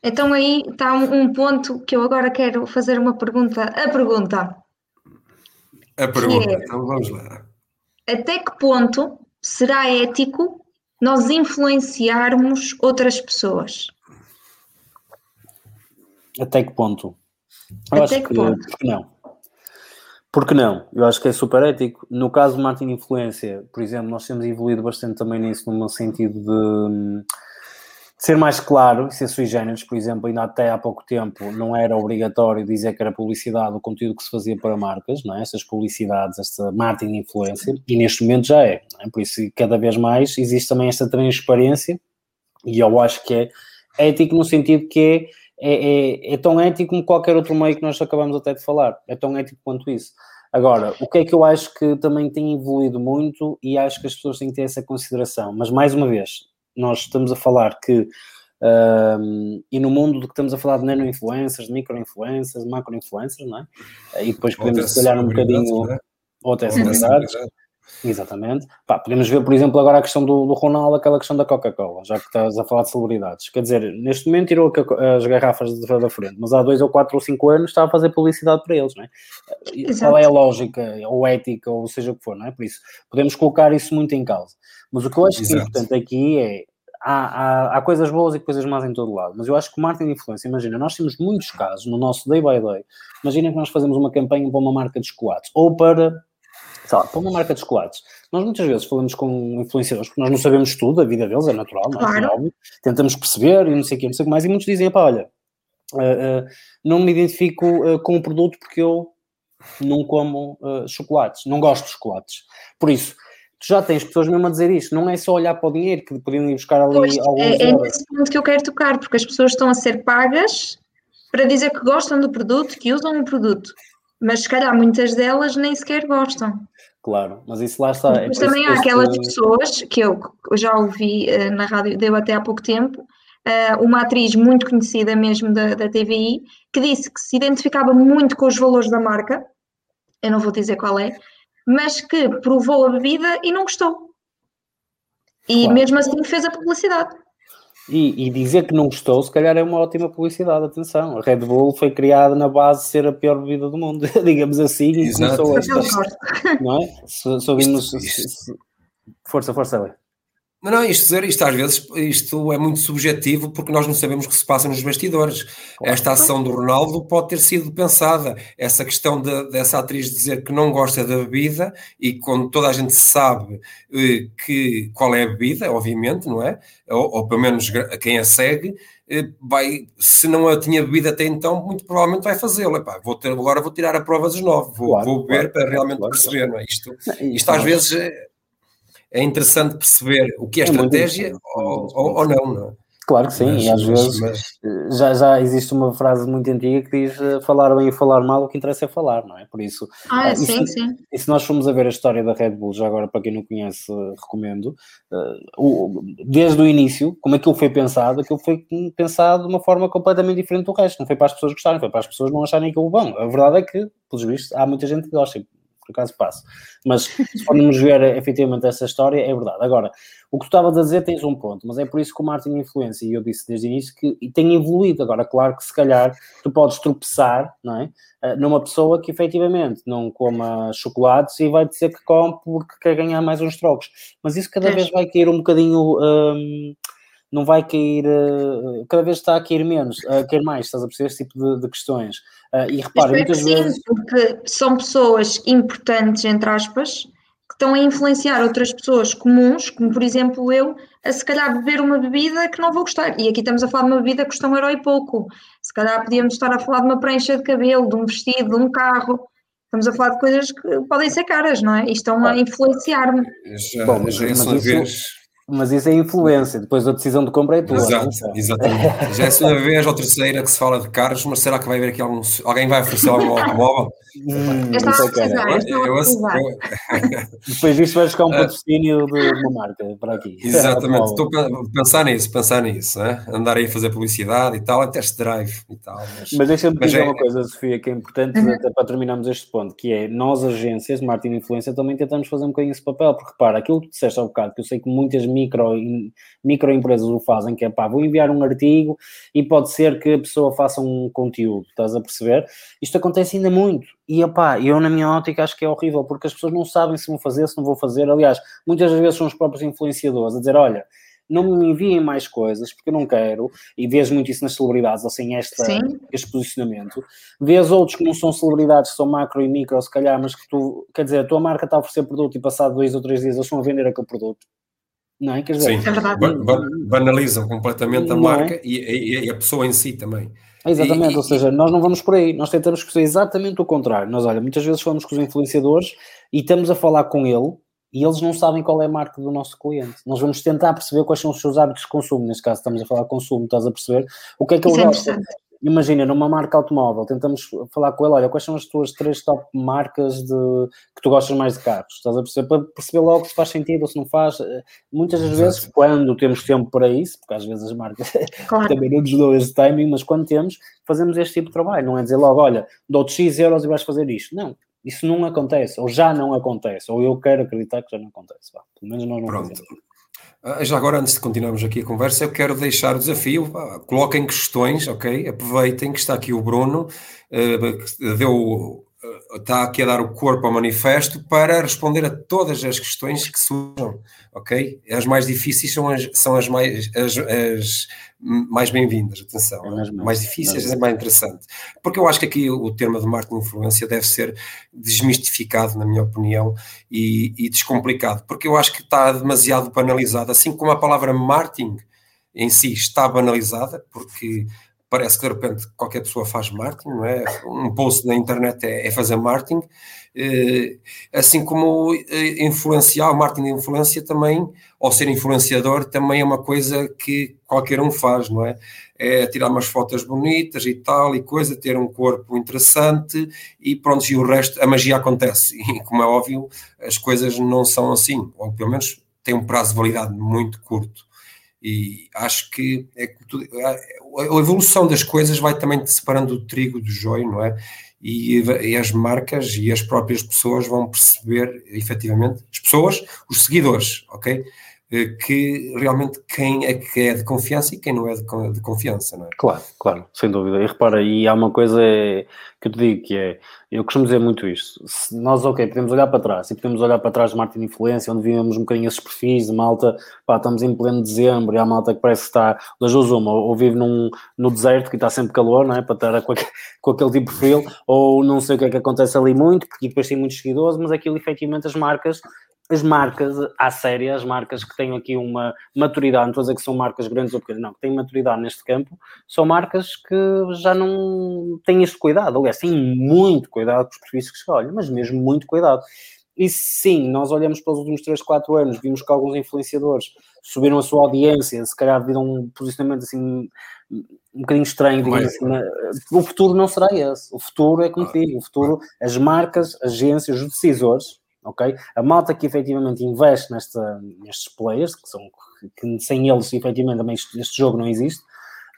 Então aí está um, um, ponto que eu agora quero fazer uma pergunta. A pergunta. A pergunta, é, então vamos lá. Até que ponto será ético nós influenciarmos outras pessoas? Até que ponto? Eu Até que, que ponto? Porque não. Porque não? Eu acho que é super ético. No caso do marketing influência, por exemplo, nós temos evoluído bastante também nisso, no sentido de ser mais claro, ser sui generis, por exemplo, ainda até há pouco tempo não era obrigatório dizer que era publicidade o conteúdo que se fazia para marcas, não é? Essas publicidades, esta marketing de influência, e neste momento já é, é? Por isso, cada vez mais existe também esta transparência, e eu acho que é ético no sentido que é, é, é, é tão ético como qualquer outro meio que nós acabamos até de falar, é tão ético quanto isso. Agora, o que é que eu acho que também tem evoluído muito e acho que as pessoas têm que ter essa consideração, mas mais uma vez, nós estamos a falar que um, e no mundo do que estamos a falar de nano-influencers, micro-influencers, macro-influencers, não é? E depois podemos, se calhar, um bocadinho. Né? Ou até celebridades. Exatamente. Pá, podemos ver, por exemplo, agora a questão do, do Ronaldo, aquela questão da Coca-Cola, já que estás a falar de celebridades. Quer dizer, neste momento tirou as garrafas de, da frente, mas há dois ou quatro ou cinco anos está a fazer publicidade para eles, não é? Exato. Qual é a lógica, ou ética, ou seja o que for, não é? Por isso, podemos colocar isso muito em causa. Mas o que eu acho Exato. que é importante aqui é há, há, há, coisas boas e coisas más em todo lado, mas eu acho que o marketing de influência, imagina, nós temos muitos casos no nosso day by day. Imagina que nós fazemos uma campanha para uma marca de chocolates ou para, sei lá, para uma marca de chocolates. Nós muitas vezes falamos com influenciadores porque nós não sabemos tudo, a vida deles é natural, não é? Claro. Tentamos perceber e não sei o que, não sei o que mais, e muitos dizem, pá, olha, uh, não me identifico uh, com o produto porque eu não como chocolates, não gosto de chocolates. Por isso, tu já tens pessoas mesmo a dizer isto, não é só olhar para o dinheiro que podiam ir buscar ali pois, alguns. É, é nesse ponto que eu quero tocar, porque as pessoas estão a ser pagas para dizer que gostam do produto, que usam o produto, mas se calhar muitas delas nem sequer gostam. Claro, mas isso lá está. Mas é também há aquelas pessoas que eu, eu já ouvi uh, na rádio, deu até há pouco tempo, uh, uma atriz muito conhecida mesmo da, da TVI, que disse que se identificava muito com os valores da marca, eu não vou dizer qual é, mas que provou a bebida e não gostou. E claro. mesmo assim fez a publicidade. E, e, dizer que não gostou, se calhar é uma ótima publicidade, atenção. A Red Bull foi criada na base de ser a pior bebida do mundo, digamos assim, e começou a. Não é? Se, se ouvimos. Força, força, Léo. Não, não, isto dizer, isto às vezes isto é muito subjetivo porque nós não sabemos o que se passa nos bastidores. Claro. Esta ação do Ronaldo pode ter sido pensada. Essa questão de, dessa atriz dizer que não gosta da bebida e quando toda a gente sabe eh, que qual é a bebida, obviamente, não é? Ou, ou pelo menos quem a segue, eh, vai, se não a tinha bebido até então, muito provavelmente vai fazê-lo. Vou ter, agora vou tirar a prova dos nove, vou, claro, vou beber claro, para realmente perceber, não é? Isto, isto às vezes. É, é interessante perceber o que é, é estratégia ou, ou, ou, não, não é? Claro que sim, mas, e às vezes mas... já, já existe uma frase muito antiga que diz eh, falar bem e falar mal, o que interessa é falar, não é? Por isso, ah, uh, sim, sim. E se nós formos a ver a história da Red Bull, já agora para quem não conhece, recomendo, uh, o, desde o início, como aquilo foi pensado, aquilo foi pensado de uma forma completamente diferente do resto, não foi para as pessoas gostarem, foi para as pessoas não acharem aquilo bom. A verdade é que, pelos vistos, há muita gente que gosta, por acaso passo. Mas se formos ver efetivamente essa história, é verdade. Agora, o que tu estavas a dizer tens um ponto, mas é por isso que o marketing influência, e eu disse desde o início que tem evoluído. Agora, claro que se calhar tu podes tropeçar, não é? Eh, numa pessoa que efetivamente não coma chocolates e vai dizer que come porque quer ganhar mais uns trocos. Mas isso cada vez vai cair um bocadinho. Hum, não vai cair, uh, cada vez está a cair menos, a cair mais, estás a perceber esse tipo de, de questões. Uh, e repara, muitas sim, vezes. Porque são pessoas importantes, entre aspas, que estão a influenciar outras pessoas comuns, como por exemplo eu, a se calhar beber uma bebida que não vou gostar. E aqui estamos a falar de uma bebida que custa um euro e pouco. Se calhar podíamos estar a falar de uma prancha de cabelo, de um vestido, de um carro. Estamos a falar de coisas que podem ser caras, não é? E estão a influenciar-me. Já, Bom, já é uma vez mas isso é influência, depois a decisão de compra é tua. Exato, exatamente. Já é a segunda vez ou terceira que se fala de carros, mas será que vai haver aqui algum. Alguém vai oferecer algum automóvel? Hum, eu estava a precisar, Depois disto vais buscar um patrocínio de uma marca para aqui. Exatamente, estou a pensar nisso, pensar nisso, né? andar aí a fazer publicidade e tal, a test drive e tal. Mas, mas deixa-me dizer é... uma coisa, Sofia, que é importante uhum. até para terminarmos este ponto, que é nós, agências marketing e influência, também tentamos fazer um bocadinho esse papel, porque repara, aquilo que disseste há um bocado, que eu sei que muitas micro, microempresas o fazem, que é pá, vou enviar um artigo e pode ser que a pessoa faça um conteúdo, estás a perceber? Isto acontece ainda muito. E opá, eu na minha ótica acho que é horrível, porque as pessoas não sabem se vão fazer, se não vou fazer. Aliás, muitas das vezes são os próprios influenciadores a dizer, olha, não me enviem mais coisas porque eu não quero, e vês muito isso nas celebridades, assim, esta, este posicionamento. Vês outros que não são celebridades, são macro e micro, se calhar, mas que tu, quer dizer, a tua marca está a oferecer produto e passado dois ou três dias eles estão a vender aquele produto não é? Quer dizer, Sim, é banalizam completamente a é? marca é? e, e, a pessoa em si também. Exatamente, e, ou seja, nós não vamos por aí, nós tentamos fazer exatamente o contrário. Nós, olha, muitas vezes falamos com os influenciadores e estamos a falar com ele e eles não sabem qual é a marca do nosso cliente. Nós vamos tentar perceber quais são os seus hábitos de consumo, neste caso estamos a falar de consumo, estás a perceber? O que é que ele gosta? Imagina, numa marca automóvel, tentamos falar com ele, olha, quais são as tuas três top marcas de, que tu gostas mais de carros? Estás a perceber? Para perceber logo se faz sentido ou se não faz. Eh, muitas das vezes, quando temos tempo para isso, porque às vezes as marcas claro. também não nos dão esse timing, mas quando temos, fazemos este tipo de trabalho. Não é dizer logo, olha, dou-te X euros e vais fazer isto. Não, isso não acontece, ou já não acontece, ou eu quero acreditar que já não acontece. Pelo menos nós não Pronto. Fazemos. Ah, já agora, antes de continuarmos aqui a conversa, eu quero deixar o desafio, coloquem questões, ok? Aproveitem que está aqui o Bruno, uh, deu está aqui a dar o corpo ao manifesto para responder a todas as questões que surjam, ok? As mais difíceis são as, são as mais, as, as mais bem-vindas, atenção. É mais, mais difíceis é mais interessante. Porque eu acho que aqui o termo de marketing influência deve ser desmistificado, na minha opinião, e, e descomplicado, porque eu acho que está demasiado banalizado, assim como a palavra marketing em si está banalizada, porque parece que de repente qualquer pessoa faz marketing, não é? Um post na internet é, é fazer marketing, eh, assim como eh, influenciar, o marketing de influência também, ou ser influenciador, também é uma coisa que qualquer um faz, não é? É tirar umas fotos bonitas e tal, e coisa, ter um corpo interessante, e pronto, e o resto, a magia acontece. E como é óbvio, as coisas não são assim, ou pelo menos têm um prazo de validade muito curto. E acho que é, a evolução das coisas vai também separando o trigo do joio, não é? E, e, as marcas e as próprias pessoas vão perceber, efetivamente, as pessoas, os seguidores, ok? Eh, que realmente quem é que é de confiança e quem não é de, confiança, não é? Claro, claro, sem dúvida. E repara, e há uma coisa que eu te digo que é, eu costumo dizer muito isto, se nós, ok, podemos olhar para trás e podemos olhar para trás de Martin Influência, onde vimos um bocadinho esses perfis de malta, pá, estamos em pleno dezembro e há malta que parece que está das duas uma, ou vive num, no deserto que está sempre calor, não é? Para estar com, com aquele tipo de perfil, ou não sei o que é que acontece ali muito, porque depois tem muitos seguidores, mas aquilo efetivamente as marcas as marcas, à série, as marcas que têm aqui uma maturidade, não estou a dizer que são marcas grandes ou pequenas, não, que têm maturidade neste campo, são marcas que já não têm este cuidado, aliás, têm muito cuidado com os perfis que escolhem, mas mesmo muito cuidado. E sim, nós olhamos para os últimos 3, 4 anos, vimos que alguns influenciadores subiram a sua audiência, se calhar devido a um posicionamento assim um bocadinho estranho, digamos assim. O futuro não será esse. O futuro é como digo, o futuro, as marcas, agências, os decisores, ok? A malta que efetivamente investe nesta, nestes players, que, são, que sem eles efetivamente também este, jogo não existe,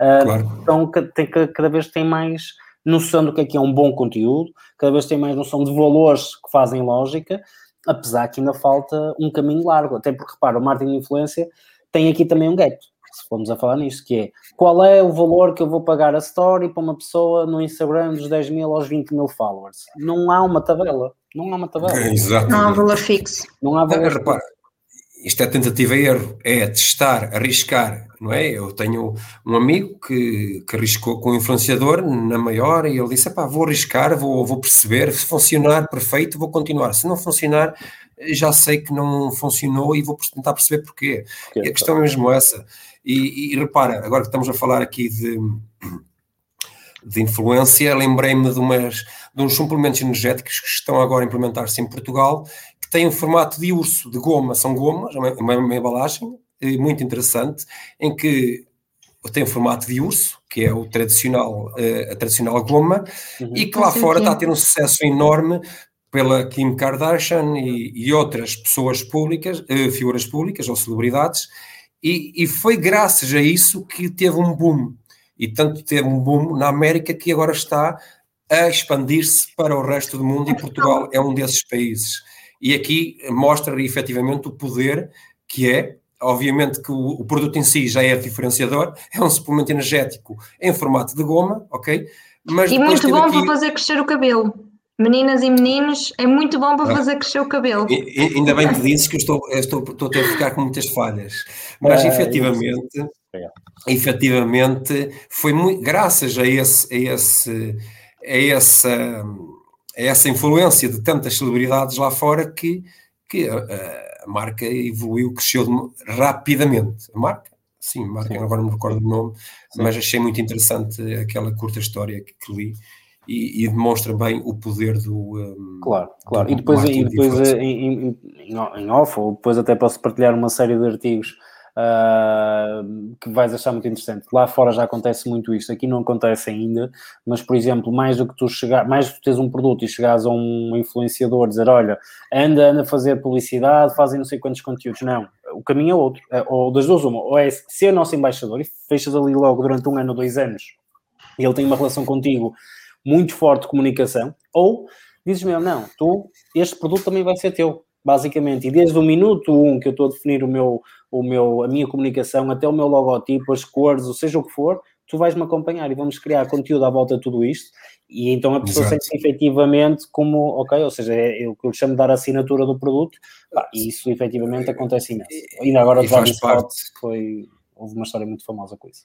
uh, claro. então tem, cada vez tem mais noção do que é que é um bom conteúdo, cada vez tem mais noção de valores que fazem lógica, apesar que ainda falta um caminho largo, até porque repara, o marketing de influência tem aqui também um gap, se formos a falar nisto, que é qual é o valor que eu vou pagar a story para uma pessoa no Instagram dos 10 mil aos 20 mil followers? Não há uma tabela. Não há uma tabela. Exatamente. Não há valor fixo. Não há valor fixo. Repara, isto é tentativa e erro, é testar, arriscar, não é? Eu tenho um amigo que, que arriscou com um influenciador na maior e ele disse, pá, vou arriscar, vou, vou perceber, se funcionar, perfeito, vou continuar, se não funcionar, já sei que não funcionou e vou tentar perceber porquê. Que e a questão é mesmo essa. E, e, repara, agora que estamos a falar aqui de, de influência, lembrei-me de umas de uns suplementos energéticos que estão agora a implementar-se em Portugal, têm um formato de urso, de goma, são gomas, uma, uma, uma embalagem eh, muito interessante, em que tem o formato de urso, que é o tradicional, uh, a tradicional goma, uhum. e que lá fora está a ter um sucesso enorme pela Kim Kardashian e, e outras pessoas públicas, uh, figuras públicas ou celebridades, e, e, foi graças a isso que teve um boom. E tanto teve um boom na América que agora está a expandir-se para o resto do mundo e Portugal é um desses países. E aqui mostra efetivamente o poder que é, obviamente que o, o, produto em si já é diferenciador, é um suplemento energético em formato de goma, ok? Mas e muito bom aqui... para fazer crescer o cabelo. Meninas e meninos, é muito bom para ah. fazer crescer o cabelo. E, e, ainda bem que dizes que eu estou, eu estou, estou a ficar com muitas falhas. Mas é, efetivamente, é. efetivamente, foi muito, graças a esse, a esse é essa, é essa influência de tantas celebridades lá fora que, que a, a marca evoluiu, cresceu rapidamente. A marca, sim, a marca, sim. agora não me recordo o nome, sim. mas achei muito interessante aquela curta história que, que li. E, e, demonstra bem o poder do. Um, claro, claro. Do e depois, e depois em, em, em off, ou depois até posso partilhar uma série de artigos uh, que vais achar muito interessante. Lá fora já acontece muito isto, aqui não acontece ainda, mas, por exemplo, mais do que tu chegar, mais do que tens um produto e chegares a um influenciador dizer, olha, anda, anda a fazer publicidade, fazem não sei quantos conteúdos. Não, o caminho é outro. É, ou das duas, uma, ou é ser nosso embaixador e fechas ali logo durante um ano ou dois anos e ele tem uma relação contigo muito forte de comunicação, ou dizes mesmo, não, tu, este produto também vai ser teu, basicamente, e desde o minuto um que eu estou a definir o meu, o meu, a minha comunicação, até o meu logotipo, as cores, ou seja o que for, tu vais-me acompanhar e vamos criar conteúdo à volta de tudo isto. E então a pessoa sente-se efetivamente como, ok, ou seja, é o que eu chamo de dar a assinatura do produto, e isso efetivamente acontece imenso. Ainda agora o Travis Scott foi, houve uma história muito famosa com isso.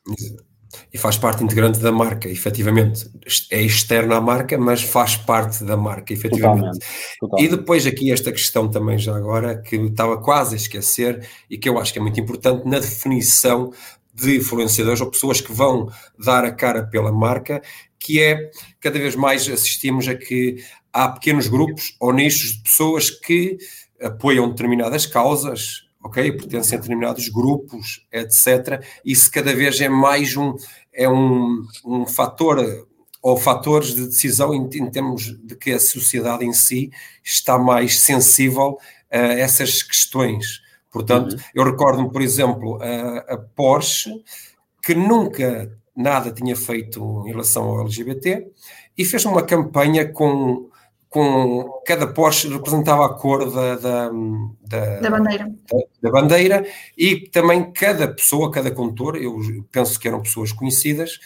E faz parte integrante da marca, efetivamente. É externa à marca, mas faz parte da marca, efetivamente. Totalmente, totalmente. E depois aqui esta questão também já agora, que estava quase a esquecer, e que eu acho que é muito importante, na definição de influenciadores ou pessoas que vão dar a cara pela marca, que é cada vez mais assistimos a que há pequenos grupos ou nichos de pessoas que apoiam determinadas causas, ok? Pertencem a determinados grupos, etc. Isso cada vez é mais um, é um, um fator ou fatores de decisão em, em termos de que a sociedade em si está mais sensível a essas questões. Portanto, uhum. eu recordo-me, por exemplo, a, a, Porsche, que nunca nada tinha feito em relação ao LGBT, e fez uma campanha com com cada Porsche representava a cor da, da, da, da bandeira. Da, da, bandeira e também cada pessoa, cada condutor, eu penso que eram pessoas conhecidas,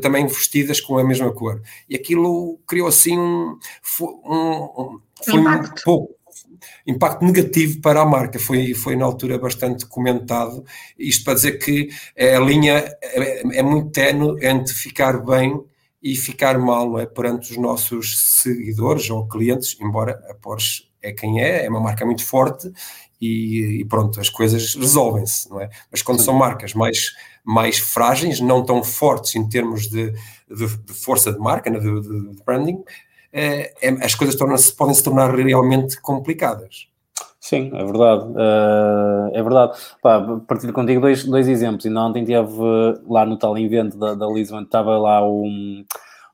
também vestidas com a mesma cor. E aquilo criou assim um, um, foi impacto. um pouco impacto negativo para a marca. Foi, foi na altura bastante comentado. Isto para dizer que a linha é, é muito tenue entre ficar bem e ficar mal não é, perante os nossos seguidores ou clientes, embora a Porsche é quem é, é uma marca muito forte e, e pronto, as coisas resolvem-se, não é? Mas quando são marcas mais, mais frágeis, não tão fortes em termos de, de, de força de marca, né, de, de branding, é, é, as coisas podem se tornar realmente complicadas. Sim, é verdade. Uh, é verdade. Pá, partilho contigo dois, dois exemplos. E ontem teve lá no tal evento da, da Lisbon, estava lá um,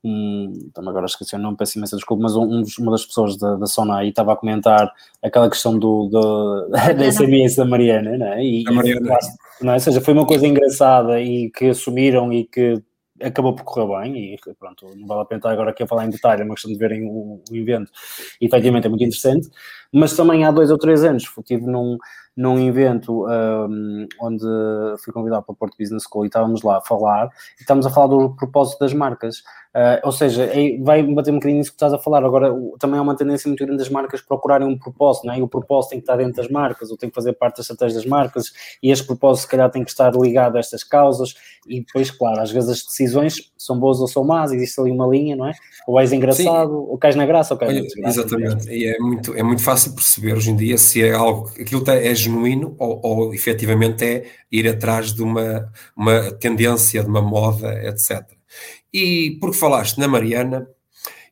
um também agora esqueci o nome, peço imensa desculpa, mas um, uma das pessoas da, da Sona estava a comentar aquela questão do, do da SMS da Mariana, não é? E, Mariana. E, não é? Ou seja, foi uma coisa engraçada e que assumiram e que acabou por correr bem e pronto, não vale a pena estar agora aqui a falar em detalhe, é uma questão de verem o, o evento e efetivamente é muito interessante, mas também há dois ou três anos estive num, num evento um, onde fui convidado para o Porto Business School e estávamos lá a falar, e estamos a falar do propósito das marcas, uh, ou seja, é, vai bater um bocadinho nisso que estás a falar, agora também há uma tendência muito grande das marcas procurarem um propósito, não é? e o propósito tem que estar dentro das marcas, ou tem que fazer parte das estratégias das marcas, e este propósito se calhar tem que estar ligado a estas causas, e depois, claro, às vezes as decisões são boas ou são más, existe ali uma linha, não é? Ou és engraçado, Sim. ou cais na graça, ou cais na desgraça. Exatamente, e é muito, é muito fácil perceber hoje em dia se é algo, aquilo é genuíno ou, ou efetivamente é ir atrás de uma, uma tendência, de uma moda, etc. E porque falaste na Mariana,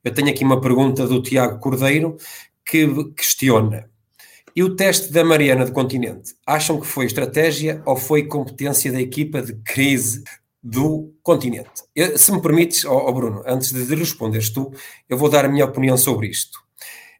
eu tenho aqui uma pergunta do Tiago Cordeiro que questiona. E o teste da Mariana do Continente, acham que foi estratégia ou foi competência da equipa de crise do continente? Eu, se me permites, oh, oh Bruno, antes de responderes tu, eu vou dar a minha opinião sobre isto.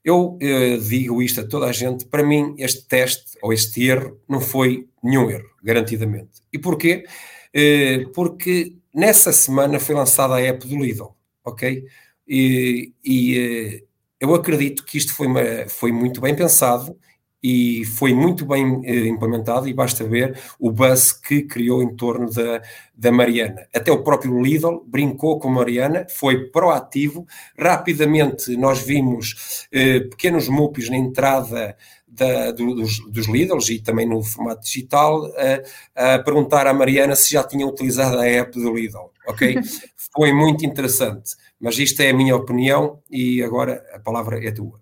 Eu eh, digo isto a toda a gente, para mim este teste ou este erro não foi nenhum erro, garantidamente. E porquê? Eh, porque nessa semana foi lançada a app do Lidl, ok? E, e eh, eu acredito que isto foi, uma, foi muito bem pensado e foi muito bem eh, implementado e basta ver o buzz que criou em torno da, da Mariana. Até o próprio Lidl brincou com a Mariana, foi proativo, rapidamente nós vimos eh, pequenos mupis na entrada da, dos, dos Lidls e também no formato digital a, a perguntar à Mariana se já tinha utilizado a app do Lidl, ok? foi muito interessante, mas isto é a minha opinião e agora a palavra é tua.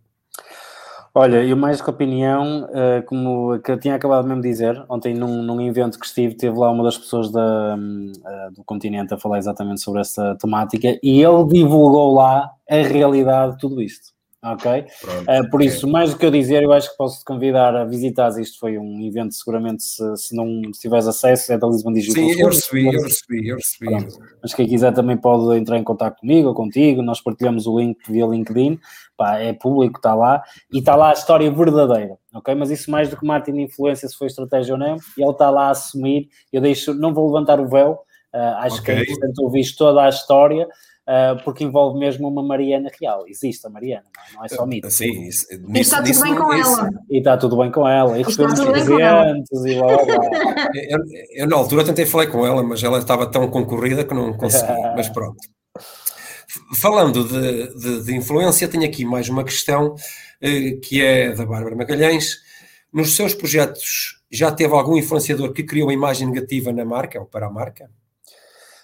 Olha, eu mais que opinião, uh, como que eu tinha acabado mesmo de dizer, ontem num, num evento que estive, teve lá uma das pessoas da, uh, do continente a falar exatamente sobre essa temática e ele divulgou lá a realidade de tudo isto ok? Pronto, uh, por isso, mais do que eu dizer, eu acho que posso te convidar a visitar. Isto foi um evento, seguramente, se, se não se tiveres acesso, é da Lisbon Digital. Sim, eu recebi, eu recebi, eu recebi. Pronto. Mas quem quiser também pode entrar em contato comigo ou contigo. Nós partilhamos o link via LinkedIn, Pá, é público, está lá, e está lá a história verdadeira, ok? Mas isso mais do que marketing de influência, se foi estratégia ou não, e ele está lá a assumir. Eu deixo, não vou levantar o véu, uh, acho okay. que é importante ouvir toda a história uh, porque envolve mesmo uma Mariana real. Existe a Mariana, não é, é só mito. Sim, isso, e está tudo bem com ela. E está tudo bem com ela. E recebemos presentes e blá, blá, Eu, eu, na altura tentei falar com ela, mas ela estava tão concorrida que não consegui, mas pronto. Falando de, de, de, influência, tenho aqui mais uma questão eh, que é da Bárbara Magalhães. Nos seus projetos, já teve algum influenciador que criou uma imagem negativa na marca ou para a marca?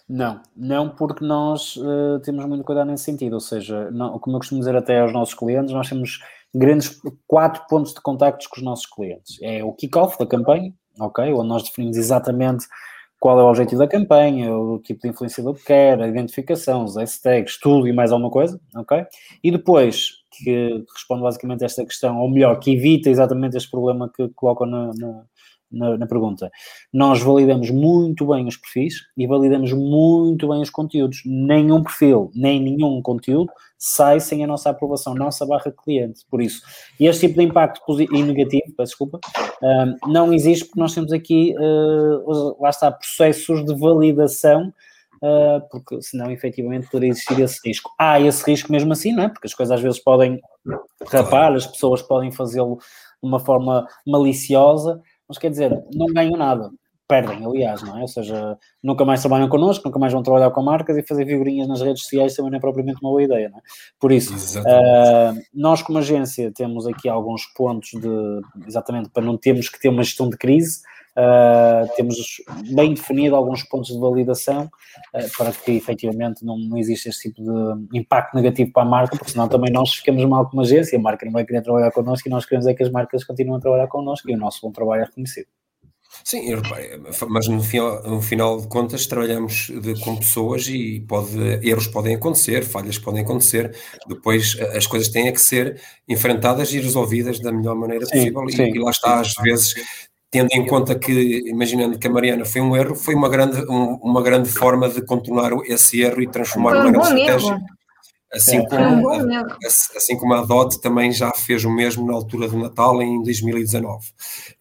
Não, não porque nós uh, temos muito cuidado nesse sentido, ou seja, não, como eu costumo dizer até aos nossos clientes, nós temos grandes quatro pontos de contactos com os nossos clientes. É o kick-off da campanha, ok, onde nós definimos exatamente qual é o objetivo da campanha, o tipo de influenciador que quer, a identificação, os hashtags, tudo e mais alguma coisa, ok? E depois, que responde basicamente a esta questão, ou melhor, que evita exatamente este problema que colocam na, na, na, na, pergunta. Nós validamos muito bem os perfis e validamos muito bem os conteúdos. Nenhum perfil, nem nenhum conteúdo sai sem a nossa aprovação, nossa barra cliente. Por isso, este tipo de impacto e negativo, peço desculpa, uh, não existe porque nós temos aqui, uh, lá está, processos de validação Uh, porque senão efetivamente poderia existir esse risco. Há esse risco mesmo assim, não é? Porque as coisas às vezes podem rapar, as pessoas podem fazê-lo de uma forma maliciosa, mas quer dizer, não ganham nada. Perdem, aliás, não é? Ou seja, nunca mais trabalham connosco, nunca mais vão trabalhar com marcas e fazer figurinhas nas redes sociais também não é propriamente uma boa ideia, não é? Por isso, uh, nós como agência temos aqui alguns pontos de, exatamente, para não termos que ter uma gestão de crise, Uh, temos bem definido alguns pontos de validação uh, para que efetivamente não, não exista esse tipo de impacto negativo para a marca, porque senão também nós ficamos mal como agência, a marca não vai querer trabalhar connosco e nós queremos é que as marcas continuem a trabalhar connosco e o nosso bom trabalho é reconhecido. Sim, mas no final, no final de contas trabalhamos de, com pessoas e pode, erros podem acontecer, falhas podem acontecer, depois as coisas têm que ser enfrentadas e resolvidas da melhor maneira sim, possível sim, e, e, lá está, às vezes tendo em conta que, imaginando que a Mariana foi um erro, foi uma grande, um, uma grande forma de contornar esse erro e transformar numa grande estratégia. Assim, é. como a, assim como a DOT também já fez o mesmo na altura do Natal em 2019.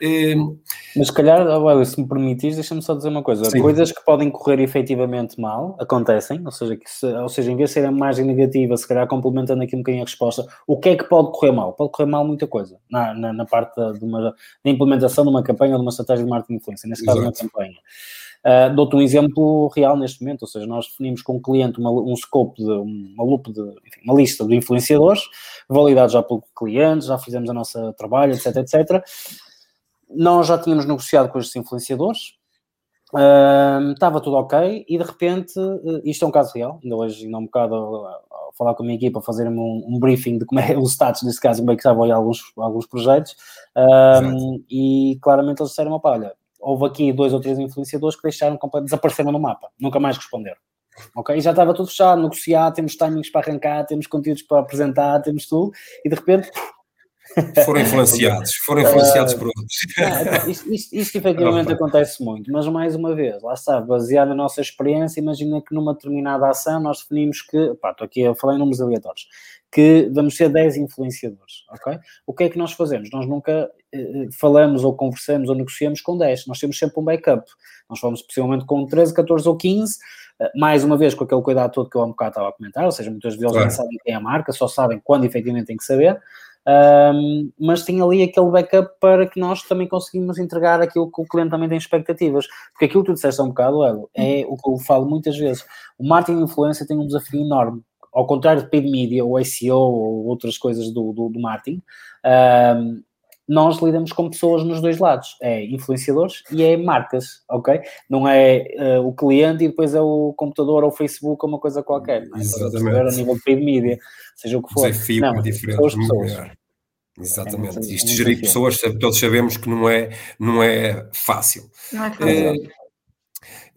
Hum, Mas se calhar, olha, se me permitires, deixa-me só dizer uma coisa. Sim. Coisas que podem correr efetivamente mal, acontecem, ou seja, que se, ou seja, em vez de ser a margem negativa, se calhar complementando aqui um bocadinho a resposta, o que é que pode correr mal? Pode correr mal muita coisa, na, na, na parte da, de uma, da implementação de uma campanha ou de uma estratégia de marketing influência, neste caso Exato. uma campanha. Uh, Dou-te um exemplo real neste momento, ou seja, nós definimos com o cliente uma, um scope, de, uma loop de, enfim, uma lista de influenciadores, validados já pelo cliente, já fizemos a nossa trabalho, etc, etc. Nós já tínhamos negociado com estes influenciadores, uh, estava tudo ok, e de repente, uh, isto é um caso real, ainda hoje, ainda um bocado falar com a minha equipa, fazer-me um, um, briefing de como é o status desse caso, como é que estavam aí alguns, alguns projetos, e claramente eles disseram, olha, houve aqui dois ou três influenciadores que deixaram desapareceram no mapa, nunca mais responderam. Ok? Já estava tudo fechado, negociado, temos timings para arrancar, temos conteúdos para apresentar, temos tudo, e de repente. Foram influenciados, foram influenciados uh, por outros. Não, isto, isto, isto efetivamente acontece muito, mas mais uma vez, lá está, baseado na nossa experiência, imagina que numa determinada ação nós definimos que, pá, estou aqui a falar em números aleatórios, que vamos ser 10 influenciadores, ok? O que é que nós fazemos? Nós nunca eh, falamos ou conversamos ou negociamos com 10, nós temos sempre um backup. Nós falamos possivelmente com 13, 14 ou 15, eh, mais uma vez com aquele cuidado todo que eu há um bocado estava a comentar, ou seja, muitas vezes claro. não sabem quem é a marca, só sabem quando efetivamente têm que saber, um, mas tem ali aquele backup para que nós também conseguimos entregar aquilo que o cliente também tem expectativas. Porque aquilo que tu disseste há um bocado, é o que eu falo muitas vezes. O marketing influência tem um desafio enorme. Ao contrário de paid media ou SEO ou outras coisas do, do, do marketing, um, nós lidamos com pessoas nos dois lados, é influenciadores e é marcas, ok? Não é uh, o cliente e depois é o computador ou o Facebook ou uma coisa qualquer. É? Exatamente. A nível de paid media, seja o que for. Desafio não, é diferente. pessoas. Exatamente. É Isto gerir pessoas, todos sabemos que não é, não é fácil. Não é fácil. É,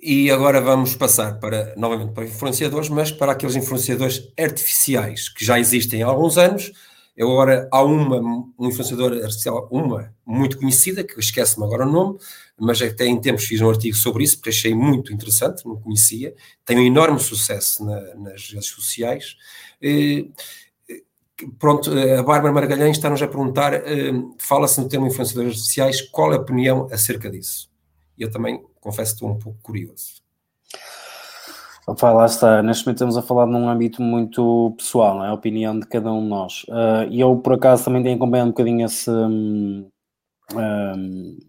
e agora vamos passar para, novamente para influenciadores, mas para aqueles influenciadores artificiais que já existem há alguns anos, agora, há uma, um influenciadora artificial, uma muito conhecida, que esquece-me agora o nome, mas até em tempos fiz um artigo sobre isso, porque achei muito interessante, não conhecia, tem um enorme sucesso na, nas redes sociais. E, pronto, a Bárbara Margalhães está-nos a perguntar, eh, fala-se no termo influenciadores artificiais, qual é a opinião acerca disso? Eu também, confesso, estou um pouco curioso. Opa, lá está, neste momento estamos a falar num âmbito muito pessoal, é? A opinião de cada um de nós. Uh, e eu, por acaso, também tenho acompanhado um bocadinho esse. Um,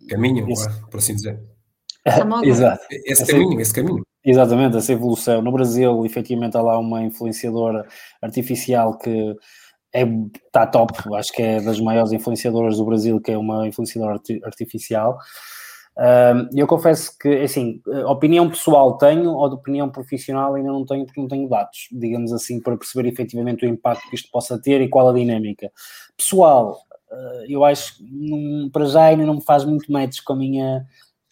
caminho, esse... por assim dizer. Exato. Esse, esse caminho, esse caminho. Exatamente, essa evolução. No Brasil, efetivamente, há lá uma influenciadora artificial que é, está top, acho que é das maiores influenciadoras do Brasil, que é uma influenciadora artificial. Eu confesso que, assim, opinião pessoal tenho, ou de opinião profissional ainda não tenho, porque não tenho dados, digamos assim, para perceber efetivamente o impacto que isto possa ter e qual a dinâmica. Pessoal, uh, eu acho que para já ainda não me faz muito match com a minha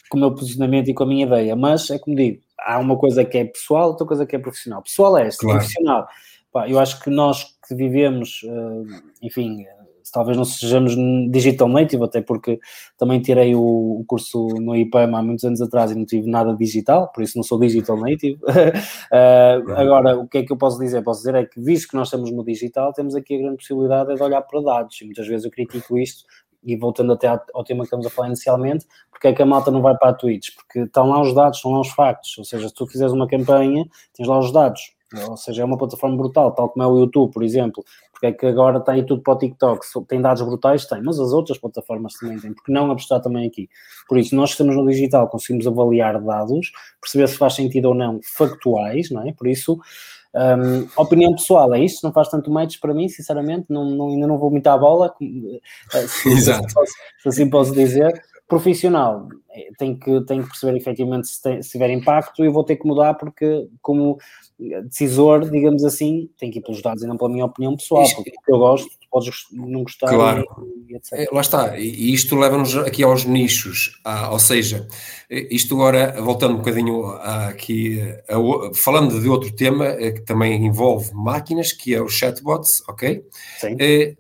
com o meu posicionamento e com a minha ideia, mas é como digo, há uma coisa que é pessoal, outra coisa que é profissional. Pessoal é esta, claro. profissional. Pá, eu acho que nós que vivemos, uh, enfim, talvez não sejamos digital native, até porque também tirei o, o, curso no IPM há muitos anos atrás e não tive nada digital, por isso não sou digital native. uh, agora, o que é que eu posso dizer? Posso dizer é que, visto que nós estamos no digital, temos aqui a grande possibilidade de olhar para dados, e muitas vezes eu critico isto, e voltando até ao tema que estamos a falar inicialmente, porque é que a malta não vai para a Twitch? Porque estão lá os dados, estão lá os factos, ou seja, se tu fizeres uma campanha, tens lá os dados, ou seja, é uma plataforma brutal, tal como é o YouTube, por exemplo. Porque é que agora está aí tudo para o TikTok? Tem dados brutais? Tem, mas as outras plataformas também têm. Porque não apostar também aqui? Por isso, nós que estamos no digital conseguimos avaliar dados, perceber se faz sentido ou não factuais, não é? Por isso, um, opinião pessoal, é isto? Não faz tanto match para mim, sinceramente. Não, não, ainda não vou muita a bola, eh, se, Exato. Se assim posso dizer profissional é, tem que, tem que perceber efetivamente se, tem, se tiver impacto e eu vou ter que mudar porque como decisor, digamos assim, tem que ir pelos dados e não pela minha opinião pessoal, isto, porque eu gosto, podes não gostar claro. e, e etc. É, lá está, e isto leva-nos aqui aos nichos, ah, ou seja, isto agora, voltando um bocadinho aqui, a, falando de outro tema eh, que também envolve máquinas, que é os chatbots, ok? Sim. É,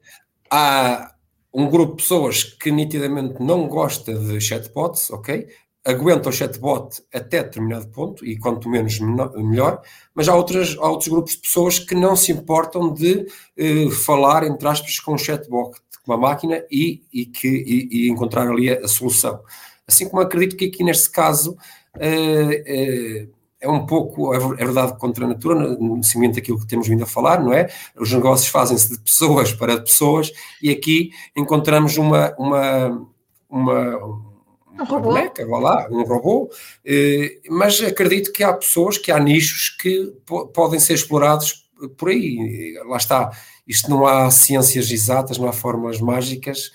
há um grupo de pessoas que nitidamente não gosta de chatbots, ok? Aguenta o chatbot até determinado ponto e quanto menos melhor, mas há, outras, há outros grupos de pessoas que não se importam de eh, falar, entre aspas, com o chatbot, com a máquina e, e, que, e, e encontrar ali a, a, solução. Assim como acredito que aqui neste caso eh, eh, é um pouco, é, é verdade, contra a natura, no seguimento daquilo que temos vindo a falar, não é? Os negócios fazem-se de pessoas para pessoas e aqui encontramos uma, uma, uma, um robô. boneca, vá lá, um robô, eh, mas acredito que há pessoas, que há nichos que podem ser explorados por aí. Lá está, isto não há ciências exatas, não há fórmulas mágicas,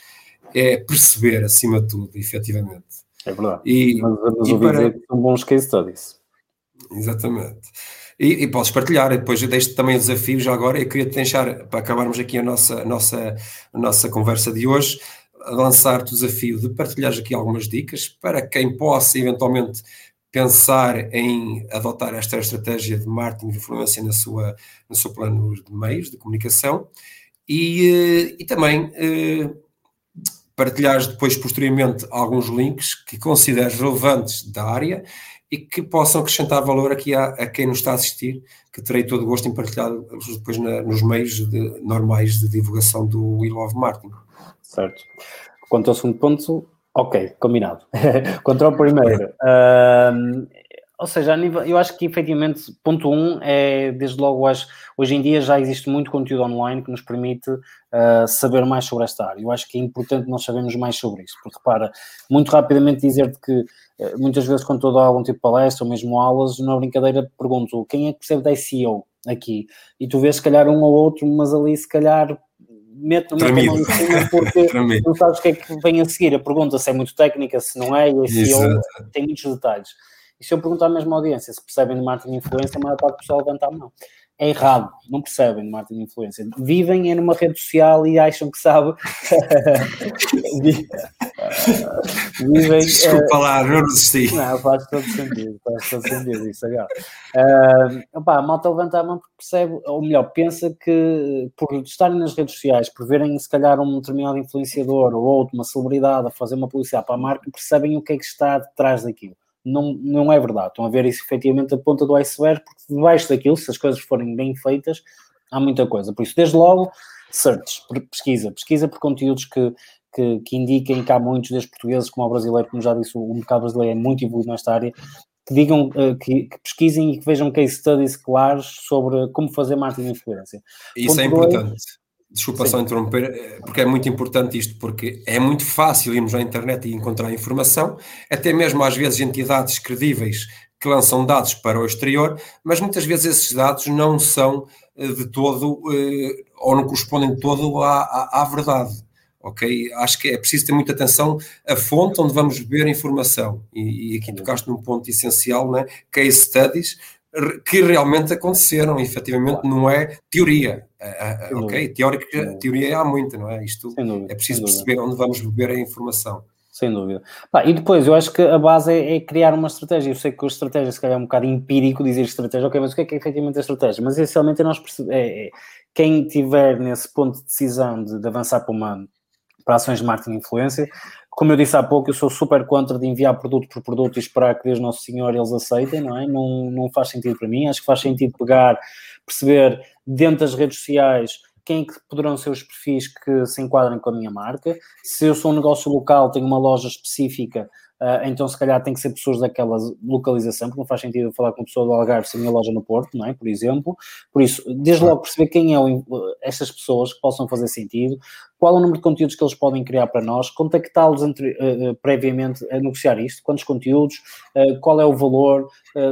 é perceber acima de tudo, efetivamente. É verdade. E, mas vamos ouvir para... dizer que são bons case studies. Exatamente. E, e podes partilhar, depois deixo também o desafio já agora, eu queria te deixar, para acabarmos aqui a nossa, nossa, a nossa conversa de hoje, lançar-te o desafio de partilhar aqui algumas dicas para quem possa eventualmente pensar em adotar esta estratégia de marketing de influência na sua, no seu plano de meios de comunicação e, eh, e também eh, partilhar depois posteriormente alguns links que consideres relevantes da área e que possam acrescentar valor aqui a, a quem nos está a assistir, que terei todo o gosto em partilhar depois na, nos meios de, normais de divulgação do We Love Marketing. Certo. Quanto ao segundo ponto, ok, combinado. Quanto ao primeiro, uh, ou seja, nível, eu acho que efetivamente, ponto um é, desde logo, acho, hoje em dia já existe muito conteúdo online que nos permite uh, saber mais sobre esta área. Eu acho que é importante nós sabermos mais sobre isso, porque repara, muito rapidamente dizer-te que uh, muitas vezes quando estou a dar algum tipo de palestra ou mesmo aulas, na brincadeira pergunto quem é que percebe da SEO aqui? E tu vês se calhar um ou outro, mas ali se calhar mete no mão em cima porque não sabes o que é que vem a seguir. A pergunta se é muito técnica, se não é, e a SEO tem muitos detalhes. E se eu perguntar à mesma audiência se percebem de marketing de influência, a maior parte do pessoal levanta a mão. É errado, não percebem de marketing de influência. Vivem numa rede social e acham que sabem. Vivem, Desculpa uh, lá, não resisti. Não, faz todo sentido, faz todo sentido isso agora. Uh, opa, a malta levanta a mão porque percebe, ou melhor, pensa que por estarem nas redes sociais, por verem se calhar um determinado influenciador ou outro, uma celebridade a fazer uma publicidade para a marca, percebem o que é que está detrás daquilo não, não é verdade. Estão a ver isso efetivamente a ponta do iceberg, porque debaixo daquilo, se as coisas forem bem feitas, há muita coisa. Por isso, desde logo, search, pesquisa, pesquisa por conteúdos que, que, que indiquem que há muitos, desde portugueses como o brasileiro, como já disse, o mercado brasileiro é muito evoluído nesta área, que digam, eh, que, que, pesquisem e que vejam case studies claros sobre como fazer marketing de influência. Isso Ponto é importante. Dois, Desculpa Sim. só interromper, eh, porque é muito importante isto, porque é muito fácil irmos à internet e encontrar informação, até mesmo às vezes entidades credíveis que lançam dados para o exterior, mas muitas vezes esses dados não são eh, de todo, eh, ou não correspondem de todo à, à, à verdade. Ok? Acho que é preciso ter muita atenção à fonte onde vamos beber a informação. E, e aqui tocaste num ponto essencial, né? case studies, que realmente aconteceram, efetivamente não é teoria, ok? Teórica, teoria há muita, não é? Isto é preciso perceber onde vamos beber a informação. Sem dúvida. Pá, e depois, eu acho que a base é, é, criar uma estratégia. Eu sei que a estratégia, se calhar, é um bocado empírico dizer estratégia, ok, mas o que é que é efetivamente a estratégia? Mas essencialmente é nós perceber, é, é, quem tiver nesse ponto de decisão de, de avançar para uma para ações de marketing e influência, como eu disse há pouco, eu sou super contra de enviar produto por produto e esperar que Deus Nosso Senhor eles aceitem, não é? Não, não faz sentido para mim. Acho que faz sentido pegar, perceber dentro das redes sociais quem que poderão ser os perfis que se enquadrem com a minha marca. Se eu sou um negócio local, tenho uma loja específica, uh, então se calhar tem que ser pessoas daquela localização, porque não faz sentido falar com pessoa do Algarve sem a minha loja no Porto, não é? Por exemplo. Por isso, desde logo perceber quem é o, estas pessoas que possam fazer sentido, qual é o número de conteúdos que eles podem criar para nós, contactá-los uh, previamente a negociar isto, quantos conteúdos, uh, qual é o valor,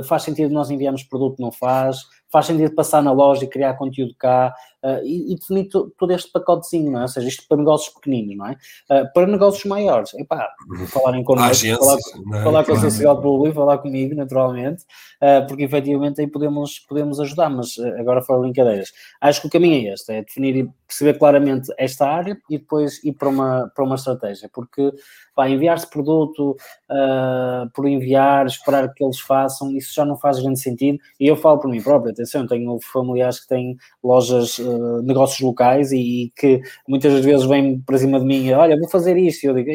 faz sentido nós enviarmos produto, não faz faz sentido passar na loja e criar conteúdo cá uh, e, e, definir todo este pacotezinho, não é? Ou seja, isto para negócios pequeninos, não é? Uh, para negócios maiores, epá, falarem connosco, falar, é? falar com a sociedade pública, falar comigo, naturalmente, uh, porque efetivamente aí podemos, podemos ajudar, mas agora fora brincadeiras. Acho que o caminho é este, é definir e perceber claramente esta área e depois ir para uma, para uma estratégia, porque pá, enviar-se produto uh, por enviar, esperar que eles façam, isso já não faz grande sentido. E eu falo por mim próprio, atenção, tenho familiares que têm lojas, uh, negócios locais e, e, que muitas vezes vêm para cima de mim, olha, vou fazer isto, e eu digo,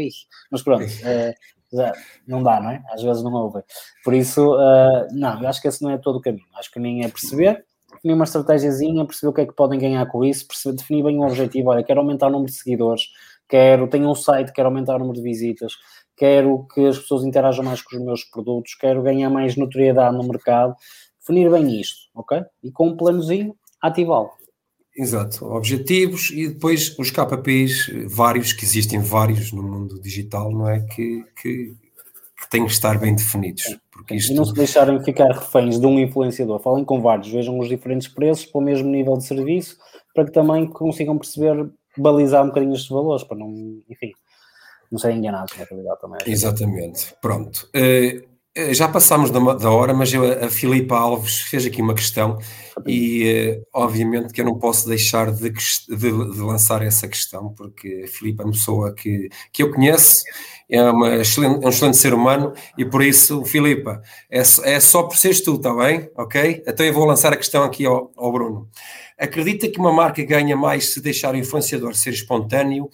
mas pronto. Uh, não dá, não é? Às vezes não ouvem. Por isso, uh, não, eu acho que esse não é todo o caminho. Acho que o caminho é perceber, definir uma estratégiazinha, perceber o que é que podem ganhar com isso, perceber, definir bem o objetivo. Olha, quero aumentar o número de seguidores, quero, tenho um site, quero aumentar o número de visitas, quero que as pessoas interajam mais com os meus produtos, quero ganhar mais notoriedade no mercado, definir bem isto, ok? E com um planozinho, ativá-lo. Exato, objetivos e depois os KPIs, vários, que existem vários no mundo digital, não é? Que, que, que têm que estar bem definidos. Porque isto... E não se deixarem ficar reféns de um influenciador, falem com vários, vejam os diferentes preços para o mesmo nível de serviço, para que também consigam perceber balizar um bocadinho estes valores, para não, enfim, não serem enganados na realidade também. Exatamente, pronto. Uh, já passámos da, da, hora, mas eu, a Filipa Alves fez aqui uma questão e uh, obviamente que eu não posso deixar de, de, de, lançar essa questão, porque a Filipa é uma pessoa que, que eu conheço, é, uma excelente, é um excelente ser humano e por isso, Filipa, é, é só por seres tu, está bem? Ok? Então eu vou lançar a questão aqui ao, ao Bruno. Acredita que uma marca ganha mais se deixar o influenciador ser espontâneo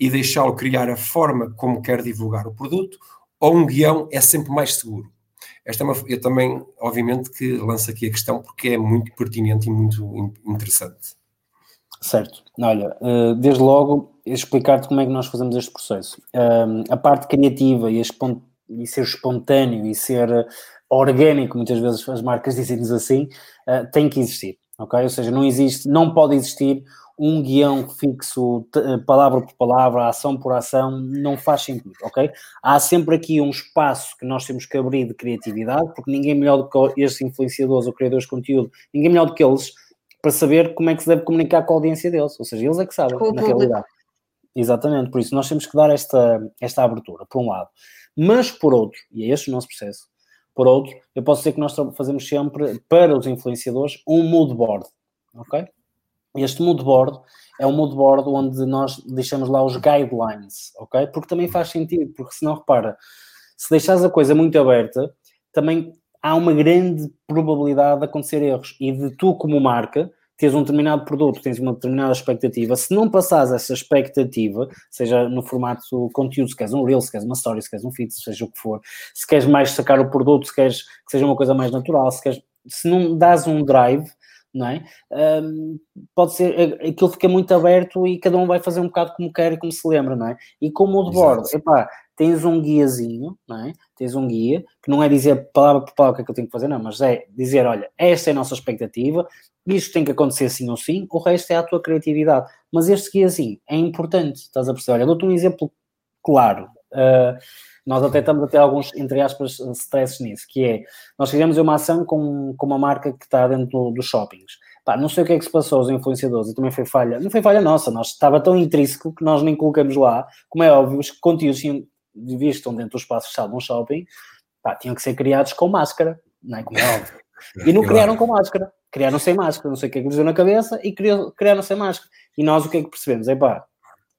e deixá-lo criar a forma como quer divulgar o produto, ou um guião é sempre mais seguro? Esta é uma, eu também, obviamente, que lanço aqui a questão porque é muito pertinente e muito interessante. Certo. Olha, eh, desde logo, explicar-te como é que nós fazemos este processo. A parte criativa e, e ser espontâneo e ser orgânico, muitas vezes as marcas dizem-nos assim, eh, tem que existir ok? Ou seja, não existe, não pode existir um guião fixo, eh, palavra por palavra, ação por ação, não faz sentido, ok? Há sempre aqui um espaço que nós temos que abrir de criatividade, porque ninguém melhor do que estes influenciadores ou criadores de conteúdo, ninguém melhor do que eles para saber como é que se deve comunicar com a audiência deles, ou seja, eles é que sabem, na realidade. Exatamente, por isso nós temos que dar esta, esta abertura, por um lado. Mas por outro, e é este o nosso processo, por outro, eu posso dizer que nós fazemos sempre, para os influenciadores, um mood board, ok? Este mood board é um mood board onde nós deixamos lá os guidelines, ok? Porque também faz sentido, porque senão, repara, se deixares a coisa muito aberta, também há uma grande probabilidade de acontecer erros e de tu, como marca, tens um determinado produto, tens uma determinada expectativa, se não passares essa expectativa, seja no formato conteúdo, se queres um reel, se queres uma story, se queres um feed, seja o que for, se queres mais sacar o produto, se queres que seja uma coisa mais natural, se queres, se não dás um drive, não é? Um, pode ser, aquilo fica muito aberto e cada um vai fazer um bocado como quer e como se lembra, não é? E como o de bordo, epá, tens um guiazinho, não é? Tens um guia, que não é dizer palavra por palavra o que é que eu tenho que fazer, não, mas é dizer, olha, esta é a nossa expectativa, isto tem que acontecer sim ou sim, o resto é a tua criatividade. Mas este guiazinho é importante, estás a perceber? Olha, dou-te um exemplo claro. Uh, nós até estamos a ter alguns, entre aspas, stresses nisso, que é, nós fizemos uma ação com, com uma marca que está dentro dos shoppings. Pá, não sei o que é que se passou aos influenciadores, e também foi falha, não foi falha nossa, nós estava tão intrínseco que nós nem colocamos lá, como é óbvio, os conteúdos vistam dentro do espaço fechado de um shopping, pá, tinham que ser criados com máscara, não é como é óbvio. E não criaram com máscara, criaram sem máscara, não sei o que é que lhes deu na cabeça e criaram sem máscara. E nós o que é que percebemos? É pá,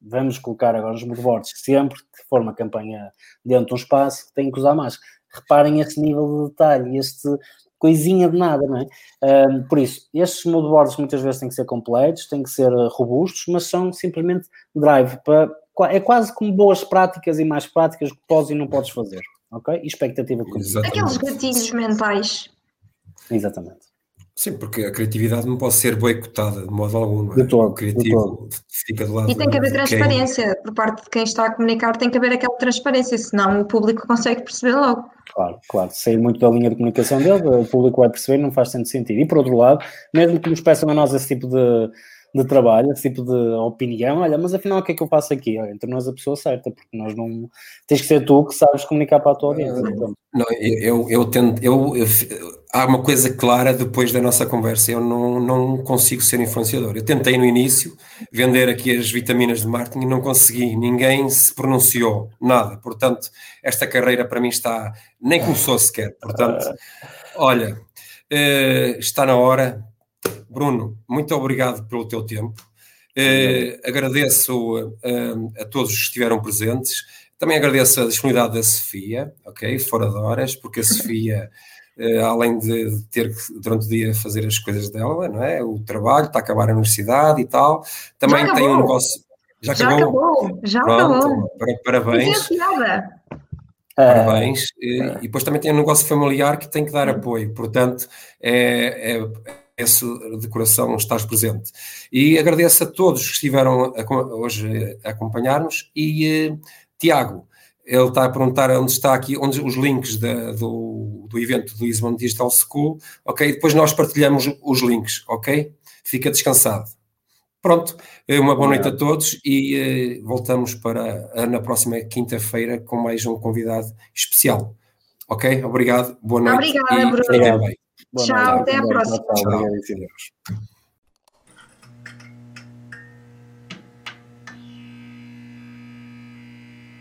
vamos colocar agora os moodboards sempre que for uma campanha dentro de um espaço, tem que usar máscara. Reparem este nível de detalhe, este coisinha de nada, não é? Um, por isso, estes moodboards muitas vezes têm que ser completos, têm que ser robustos, mas são simplesmente drive para é quase como boas práticas e mais práticas que podes e não podes fazer, ok? E expectativa de Aqueles gatilhos mentais. Exatamente. Sim, porque a criatividade não pode ser boicotada de modo algum. É? De todo, o criativo fica do lado. E tem que haver transparência quem... por parte de quem está a comunicar, tem que haver aquela transparência, senão o público consegue perceber logo. Claro, claro. Sair muito da linha de comunicação dele, o público vai perceber não faz tanto sentido. E por outro lado, mesmo que nos peçam a nós esse tipo de, de trabalho, esse tipo de opinião, olha, mas afinal o que é que eu faço aqui? Olha, entre nós a pessoa certa, porque nós não. Tens que ser tu que sabes comunicar para a tua audiência. Não, eu, eu tento. Eu, eu, há uma coisa clara depois da nossa conversa, eu não, não consigo ser influenciador. Eu tentei no início vender aqui as vitaminas de marketing e não consegui, ninguém se pronunciou, nada. Portanto, esta carreira para mim está. nem começou sequer. Portanto, olha. Uh, está na hora, Bruno, muito obrigado pelo teu tempo. Uh, agradeço uh, a todos que estiveram presentes. Também agradeço a disponibilidade da Sofia, ok? Fora de horas, porque a Sofia, uh, além de ter que durante o dia fazer as coisas dela, não é? O trabalho, está a acabar a universidade e tal, também tem um negócio. Já acabou? Já acabou, já Pronto, acabou. Parabéns. Parabéns. E, e depois também tem um negócio familiar que tem que dar apoio. Portanto, é, é agradeço de coração estar presente. E agradeço a todos que estiveram a, hoje a acompanhar-nos. E uh, Tiago, ele está a perguntar onde está aqui, onde os links da, do, do evento do Lisbon Digital School, ok? Depois nós partilhamos os links, ok? Fica descansado. Pronto, eh, uma boa noite a todos e uh, voltamos para uh, na próxima quinta-feira com mais um convidado especial. Ok? Obrigado, boa noite. Obrigada, Bruno. Boa Tchau, noite. até a próxima. Tchau. Obrigado,